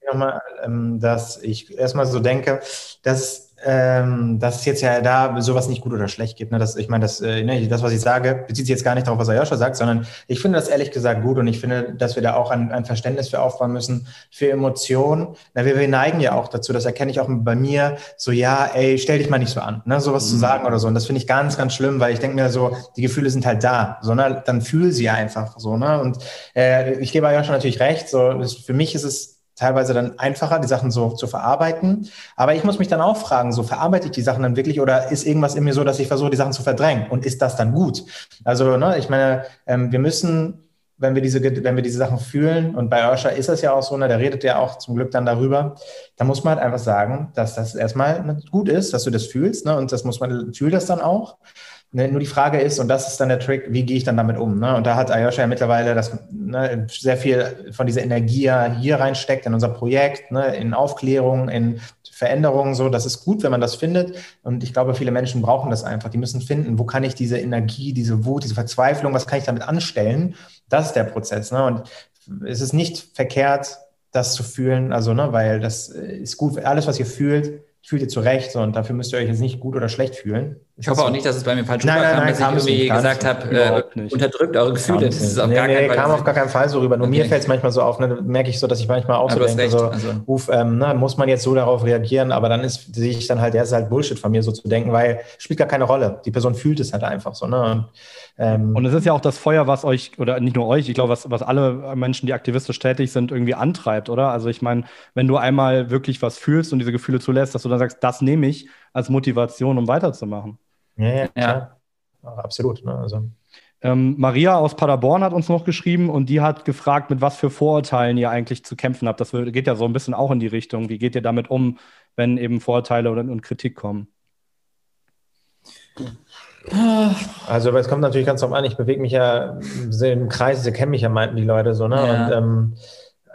Speaker 2: Nochmal, ähm, dass ich erstmal so denke, dass ähm, dass es jetzt ja da sowas nicht gut oder schlecht gibt. Ne? Das, ich meine, das, äh, ne, das, was ich sage, bezieht sich jetzt gar nicht darauf, was Ayosha sagt, sondern ich finde das ehrlich gesagt gut und ich finde, dass wir da auch ein, ein Verständnis für aufbauen müssen, für Emotionen. Na, wir, wir neigen ja auch dazu, das erkenne ich auch bei mir, so ja, ey, stell dich mal nicht so an, ne? sowas mhm. zu sagen oder so. Und das finde ich ganz, ganz schlimm, weil ich denke mir so, die Gefühle sind halt da, sondern dann fühl sie einfach so. Ne? Und äh, ich gebe Ayosha natürlich recht, so, das, für mich ist es teilweise dann einfacher, die Sachen so zu verarbeiten. Aber ich muss mich dann auch fragen, so verarbeite ich die Sachen dann wirklich oder ist irgendwas in mir so, dass ich versuche, die Sachen zu verdrängen? Und ist das dann gut? Also, ne, ich meine, ähm, wir müssen, wenn wir diese, wenn wir diese Sachen fühlen, und bei Ursha ist das ja auch so, ne, der redet ja auch zum Glück dann darüber, da muss man halt einfach sagen, dass das erstmal gut ist, dass du das fühlst, ne, und das muss man, fühlt das dann auch. Ne, nur die Frage ist, und das ist dann der Trick, wie gehe ich dann damit um? Ne? Und da hat Ayosha ja mittlerweile das, ne, sehr viel von dieser Energie hier reinsteckt in unser Projekt, ne, in Aufklärung, in Veränderungen. So, das ist gut, wenn man das findet. Und ich glaube, viele Menschen brauchen das einfach. Die müssen finden, wo kann ich diese Energie, diese Wut, diese Verzweiflung, was kann ich damit anstellen? Das ist der Prozess. Ne? Und es ist nicht verkehrt, das zu fühlen, also, ne, weil das ist gut. Alles, was ihr fühlt, fühlt ihr zurecht so, und dafür müsst ihr euch jetzt nicht gut oder schlecht fühlen.
Speaker 3: Ich hoffe auch nicht, dass es bei mir falsch nein, rüberkam, dass ich irgendwie nicht, gesagt habe, äh, unterdrückt eure Gefühle. Das ist
Speaker 2: auf nee, gar nee, keinen Fall. kam auf gar keinen Fall so rüber. Nur okay. mir fällt es manchmal so auf, ne, merke ich so, dass ich manchmal auch so denke, so, also. Uf, ähm, ne, muss man jetzt so darauf reagieren, aber dann ist, sehe ich dann halt, der ist halt Bullshit von mir so zu denken, weil spielt gar keine Rolle. Die Person fühlt es halt einfach so. Ne? Und,
Speaker 1: ähm, und es ist ja auch das Feuer, was euch, oder nicht nur euch, ich glaube, was, was alle Menschen, die aktivistisch tätig sind, irgendwie antreibt, oder? Also ich meine, wenn du einmal wirklich was fühlst und diese Gefühle zulässt, dass du dann sagst, das nehme ich als Motivation, um weiterzumachen.
Speaker 2: Ja, ja, ja. absolut. Ne? Also.
Speaker 1: Ähm, Maria aus Paderborn hat uns noch geschrieben und die hat gefragt, mit was für Vorurteilen ihr eigentlich zu kämpfen habt. Das geht ja so ein bisschen auch in die Richtung. Wie geht ihr damit um, wenn eben Vorurteile und Kritik kommen?
Speaker 2: Also, es kommt natürlich ganz drauf an, ich bewege mich ja im Kreis, sie kennen mich ja, meinten die Leute so, ne? Ja. Und, ähm,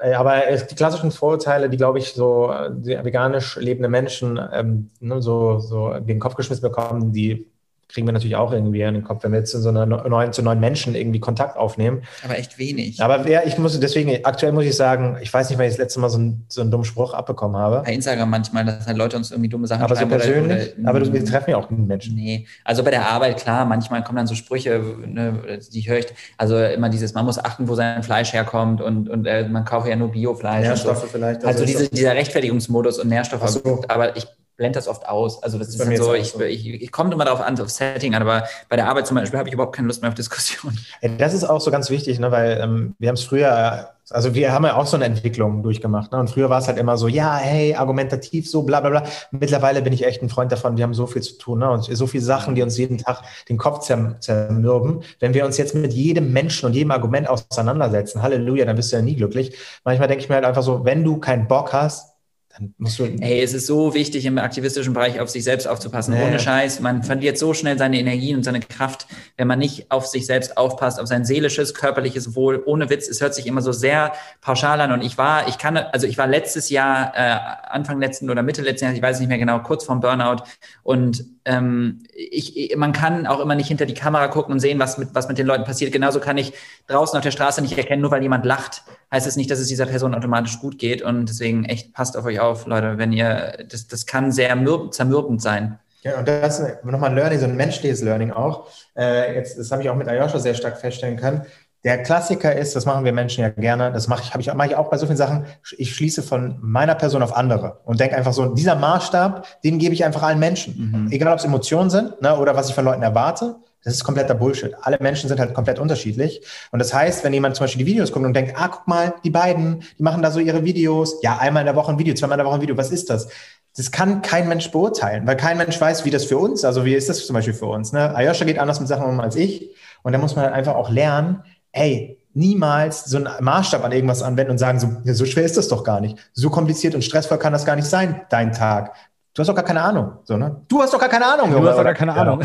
Speaker 2: äh, aber die klassischen Vorurteile, die, glaube ich, so die veganisch lebende Menschen ähm, ne, so, so den Kopf geschmissen bekommen, die kriegen wir natürlich auch irgendwie in den Kopf, wenn wir jetzt zu so einer neuen, zu neuen Menschen irgendwie Kontakt aufnehmen.
Speaker 3: Aber echt wenig.
Speaker 2: Aber ja, ich muss deswegen, aktuell muss ich sagen, ich weiß nicht, wann ich das letzte Mal so, ein, so einen dummen Spruch abbekommen habe.
Speaker 3: Bei Instagram manchmal, dass halt Leute uns irgendwie dumme Sachen
Speaker 2: aber schreiben. Aber so persönlich? Oder, aber du, wir treffen ja auch Menschen.
Speaker 3: Nee, also bei der Arbeit, klar, manchmal kommen dann so Sprüche, ne, die höre ich, also immer dieses, man muss achten, wo sein Fleisch herkommt und, und äh, man kaufe ja nur Biofleisch.
Speaker 2: Nährstoffe so. vielleicht.
Speaker 3: Also, also diese, dieser Rechtfertigungsmodus und Nährstoffe. So. Aber ich blende das oft aus. Also das ist
Speaker 2: Bei mir
Speaker 3: dann so,
Speaker 2: ist
Speaker 3: ich,
Speaker 2: so.
Speaker 3: ich, ich komme immer darauf an, auf Setting an, aber bei der Arbeit zum Beispiel habe ich überhaupt keine Lust mehr auf Diskussionen.
Speaker 2: Das ist auch so ganz wichtig, ne, weil ähm, wir haben es früher, also wir haben ja auch so eine Entwicklung durchgemacht. Ne, und früher war es halt immer so, ja, hey, argumentativ so, bla bla bla. Mittlerweile bin ich echt ein Freund davon, wir haben so viel zu tun ne, und so viele Sachen, die uns jeden Tag den Kopf zerm zermürben. Wenn wir uns jetzt mit jedem Menschen und jedem Argument auseinandersetzen, Halleluja, dann bist du ja nie glücklich. Manchmal denke ich mir halt einfach so, wenn du keinen Bock hast, dann musst du.
Speaker 3: Ey, es ist so wichtig, im aktivistischen Bereich auf sich selbst aufzupassen.
Speaker 2: Ja.
Speaker 3: Ohne Scheiß. Man verliert so schnell seine Energien und seine Kraft, wenn man nicht auf sich selbst aufpasst, auf sein seelisches, körperliches Wohl. Ohne Witz, es hört sich immer so sehr pauschal an. Und ich war, ich kann, also ich war letztes Jahr, äh, Anfang letzten oder Mitte letzten Jahres, ich weiß nicht mehr genau, kurz vorm Burnout. Und ähm, ich, man kann auch immer nicht hinter die Kamera gucken und sehen, was mit, was mit den Leuten passiert. Genauso kann ich draußen auf der Straße nicht erkennen, nur weil jemand lacht, heißt es nicht, dass es dieser Person automatisch gut geht. Und deswegen echt passt auf euch auf, Leute, wenn ihr, das, das kann sehr mürb, zermürbend sein.
Speaker 2: Ja, und das ist nochmal ein Learning, so ein menschliches Learning auch. Äh, jetzt, das habe ich auch mit Ayosha sehr stark feststellen können. Der Klassiker ist, das machen wir Menschen ja gerne, das mache ich, habe ich, mache ich auch bei so vielen Sachen, ich schließe von meiner Person auf andere und denke einfach so, dieser Maßstab, den gebe ich einfach allen Menschen. Egal, ob es Emotionen sind ne, oder was ich von Leuten erwarte, das ist kompletter Bullshit. Alle Menschen sind halt komplett unterschiedlich. Und das heißt, wenn jemand zum Beispiel die Videos guckt und denkt, ah, guck mal, die beiden, die machen da so ihre Videos, ja, einmal in der Woche ein Video, zweimal in der Woche ein Video, was ist das? Das kann kein Mensch beurteilen, weil kein Mensch weiß, wie das für uns, also wie ist das zum Beispiel für uns. Ne? Ayosha geht anders mit Sachen um als ich. Und da muss man halt einfach auch lernen, ey, niemals so einen Maßstab an irgendwas anwenden und sagen, so, so schwer ist das doch gar nicht. So kompliziert und stressvoll kann das gar nicht sein, dein Tag. Du hast doch gar keine Ahnung. So, ne? Du hast doch gar keine Ahnung.
Speaker 1: Du
Speaker 2: Junge,
Speaker 1: hast doch gar keine. Ahnung.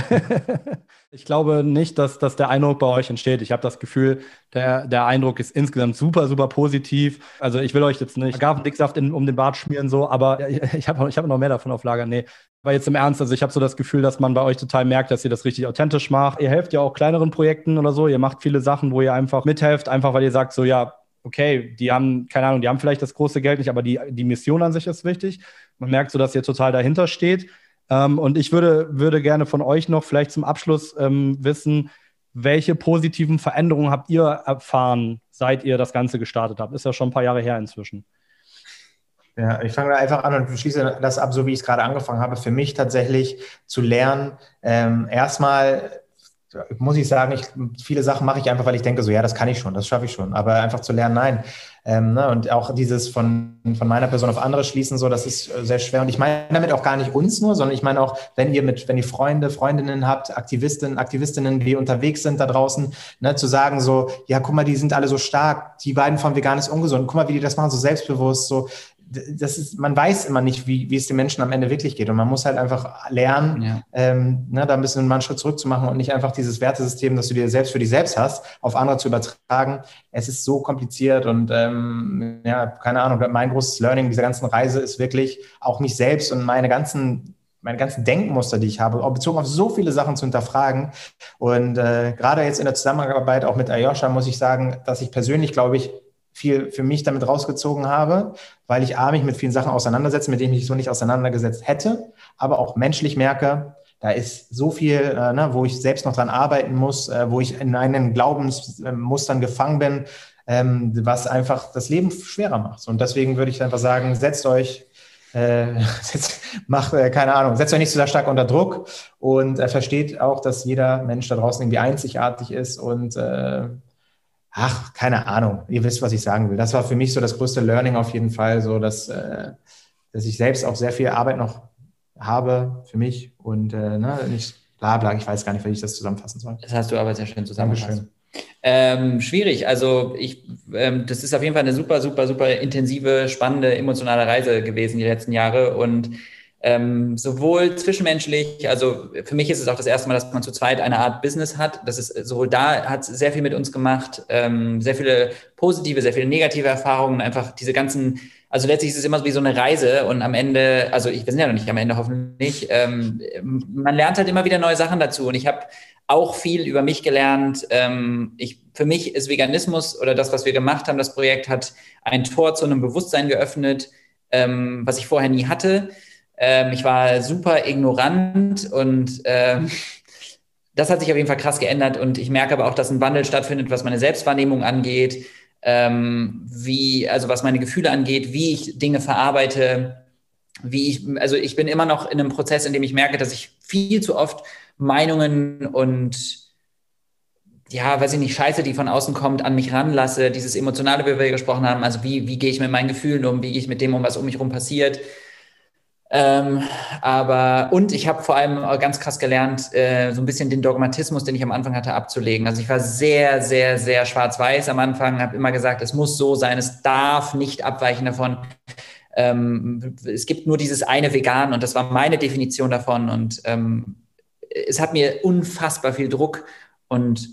Speaker 1: ich glaube nicht, dass, dass der Eindruck bei euch entsteht. Ich habe das Gefühl, der, der Eindruck ist insgesamt super, super positiv. Also ich will euch jetzt nicht Agavendicksaft in, um den Bart schmieren, so, aber ich habe ich hab noch mehr davon auf Lager. Nee. Aber jetzt im Ernst, also ich habe so das Gefühl, dass man bei euch total merkt, dass ihr das richtig authentisch macht. Ihr helft ja auch kleineren Projekten oder so. Ihr macht viele Sachen, wo ihr einfach mithelft, einfach weil ihr sagt, so ja, okay, die haben, keine Ahnung, die haben vielleicht das große Geld nicht, aber die, die Mission an sich ist wichtig. Man merkt so, dass ihr total dahinter steht. Ähm, und ich würde, würde gerne von euch noch vielleicht zum Abschluss ähm, wissen, welche positiven Veränderungen habt ihr erfahren, seit ihr das Ganze gestartet habt? Ist ja schon ein paar Jahre her inzwischen.
Speaker 2: Ja, ich fange einfach an und schließe das ab, so wie ich es gerade angefangen habe. Für mich tatsächlich zu lernen, ähm, erstmal muss ich sagen, ich, viele Sachen mache ich einfach, weil ich denke, so ja, das kann ich schon, das schaffe ich schon. Aber einfach zu lernen, nein. Ähm, ne? Und auch dieses von, von meiner Person auf andere schließen, so, das ist äh, sehr schwer. Und ich meine damit auch gar nicht uns nur, sondern ich meine auch, wenn ihr mit, wenn ihr Freunde, Freundinnen habt, Aktivistinnen, Aktivistinnen, die unterwegs sind da draußen, ne, zu sagen so, ja, guck mal, die sind alle so stark, die beiden von vegan ist ungesund, guck mal, wie die das machen, so selbstbewusst, so, das ist, man weiß immer nicht, wie, wie es den Menschen am Ende wirklich geht. Und man muss halt einfach lernen,
Speaker 3: Ja.
Speaker 2: ähm, ne, da ein bisschen mal einen Schritt zurück zu machen und nicht einfach dieses Wertesystem, das du dir selbst für dich selbst hast, auf andere zu übertragen. Es ist so kompliziert und ähm, ja, keine Ahnung. Mein großes Learning dieser ganzen Reise ist wirklich auch mich selbst und meine ganzen meine ganzen Denkmuster, die ich habe, bezogen auf so viele Sachen zu hinterfragen. Und äh, gerade jetzt in der Zusammenarbeit auch mit Ayosha muss ich sagen, dass ich persönlich, glaube ich, viel für mich damit rausgezogen habe, weil ich A, mich mit vielen Sachen auseinandersetze, mit denen ich mich so nicht auseinandergesetzt hätte, aber auch menschlich merke, da ist so viel, äh, ne, wo ich selbst noch dran arbeiten muss, äh, wo ich in einen Glaubensmustern gefangen bin, ähm, was einfach das Leben schwerer macht. Und deswegen würde ich einfach sagen, setzt euch, äh, setzt, macht, äh, keine Ahnung, setzt euch nicht so stark unter Druck und äh, versteht auch, dass jeder Mensch da draußen irgendwie einzigartig ist und äh, ach, keine Ahnung, ihr wisst, was ich sagen will. Das war für mich so das größte Learning auf jeden Fall, so dass, äh, dass ich selbst auch sehr viel Arbeit noch habe für mich und äh, ne, nicht bla bla, ich weiß gar nicht, wie ich das zusammenfassen soll.
Speaker 3: Das hast du aber sehr schön zusammengefasst.
Speaker 2: Dankeschön.
Speaker 3: Ähm, schwierig. Also ich, ähm, das ist auf jeden Fall eine super, super, super intensive, spannende, emotionale Reise gewesen die letzten Jahre und ähm, sowohl zwischenmenschlich, also für mich ist es auch das erste Mal, dass man zu zweit eine Art Business hat. Das ist sowohl da hat sehr viel mit uns gemacht, ähm, sehr viele positive, sehr viele negative Erfahrungen, einfach diese ganzen, also letztlich ist es immer wie so eine Reise und am Ende, also ich, wir sind ja noch nicht am Ende hoffentlich, ähm, man lernt halt immer wieder neue Sachen dazu und ich habe auch viel über mich gelernt. Ähm, ich, für mich ist Veganismus oder das, was wir gemacht haben, das Projekt hat ein Tor zu einem Bewusstsein geöffnet, ähm, was ich vorher nie hatte. Ähm, ich war super ignorant und ähm, das hat sich auf jeden Fall krass geändert und ich merke aber auch, dass ein Wandel stattfindet, was meine Selbstwahrnehmung angeht, ähm, wie, also was meine Gefühle angeht, wie ich Dinge verarbeite. wie ich, also ich bin immer noch in einem Prozess, in dem ich merke, dass ich viel zu oft Meinungen und ja, weiß ich nicht, Scheiße, die von außen kommt, an mich ranlasse, dieses Emotionale, wie wir gesprochen haben, also wie, wie gehe ich mit meinen Gefühlen um, wie gehe ich mit dem um, was um mich herum passiert. Ähm, aber, und ich habe vor allem ganz krass gelernt, äh, so ein bisschen den Dogmatismus, den ich am Anfang hatte, abzulegen. Also ich war sehr, sehr, sehr schwarz-weiß am Anfang, habe immer gesagt, es muss so sein, es darf nicht abweichen davon. Ähm, es gibt nur dieses eine Vegan und das war meine Definition davon und ähm, es hat mir unfassbar viel Druck und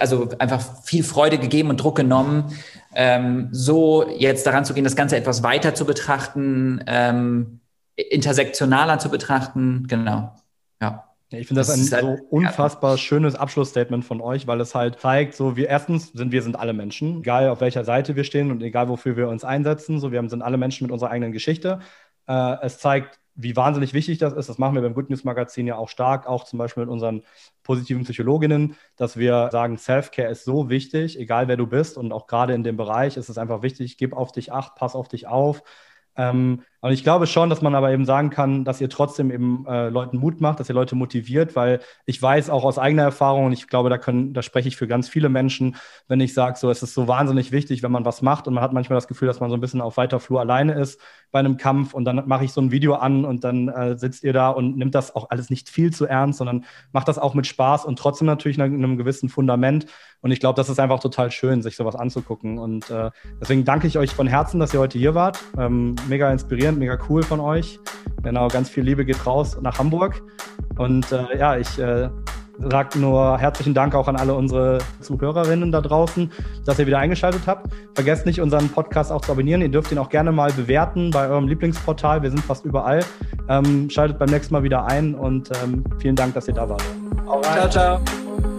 Speaker 3: also einfach viel Freude gegeben und Druck genommen, ähm, so jetzt daran zu gehen, das Ganze etwas weiter zu betrachten, ähm, intersektionaler zu betrachten, genau.
Speaker 1: Ja. Ich finde das, das, ein halt, so unfassbar ja. schönes Abschlussstatement von euch, weil es halt zeigt, so wir erstens sind wir sind alle Menschen, egal auf welcher Seite wir stehen und egal wofür wir uns einsetzen, so wir sind alle Menschen mit unserer eigenen Geschichte. Äh, es zeigt, wie wahnsinnig wichtig das ist. Das machen wir beim Good News Magazin ja auch stark, auch zum Beispiel mit unseren positiven Psychologinnen, dass wir sagen, Self-Care ist so wichtig, egal wer du bist und auch gerade in dem Bereich ist es einfach wichtig, gib auf dich acht, pass auf dich auf. Ähm, und ich glaube schon, dass man aber eben sagen kann, dass ihr trotzdem eben äh, Leuten Mut macht, dass ihr Leute motiviert, weil ich weiß auch aus eigener Erfahrung, und ich glaube, da, können, da spreche ich für ganz viele Menschen, wenn ich sage, so, es ist so wahnsinnig wichtig, wenn man was macht und man hat manchmal das Gefühl, dass man so ein bisschen auf weiter Flur alleine ist bei einem Kampf und dann mache ich so ein Video an und dann äh, sitzt ihr da und nimmt das auch alles nicht viel zu ernst, sondern macht das auch mit Spaß und trotzdem natürlich in einem gewissen Fundament. Und ich glaube, das ist einfach total schön, sich sowas anzugucken. Und äh, deswegen danke ich euch von Herzen, dass ihr heute hier wart. Ähm, mega inspirierend, mega cool von euch. Genau, ganz viel Liebe geht raus nach Hamburg. Und äh, ja, ich äh, sage nur herzlichen Dank auch an alle unsere Zuhörerinnen da draußen, dass ihr wieder eingeschaltet habt. Vergesst nicht, unseren Podcast auch zu abonnieren. Ihr dürft ihn auch gerne mal bewerten bei eurem Lieblingsportal. Wir sind fast überall. Ähm, schaltet beim nächsten Mal wieder ein und ähm, vielen Dank, dass ihr da wart.
Speaker 3: Ciao, ciao.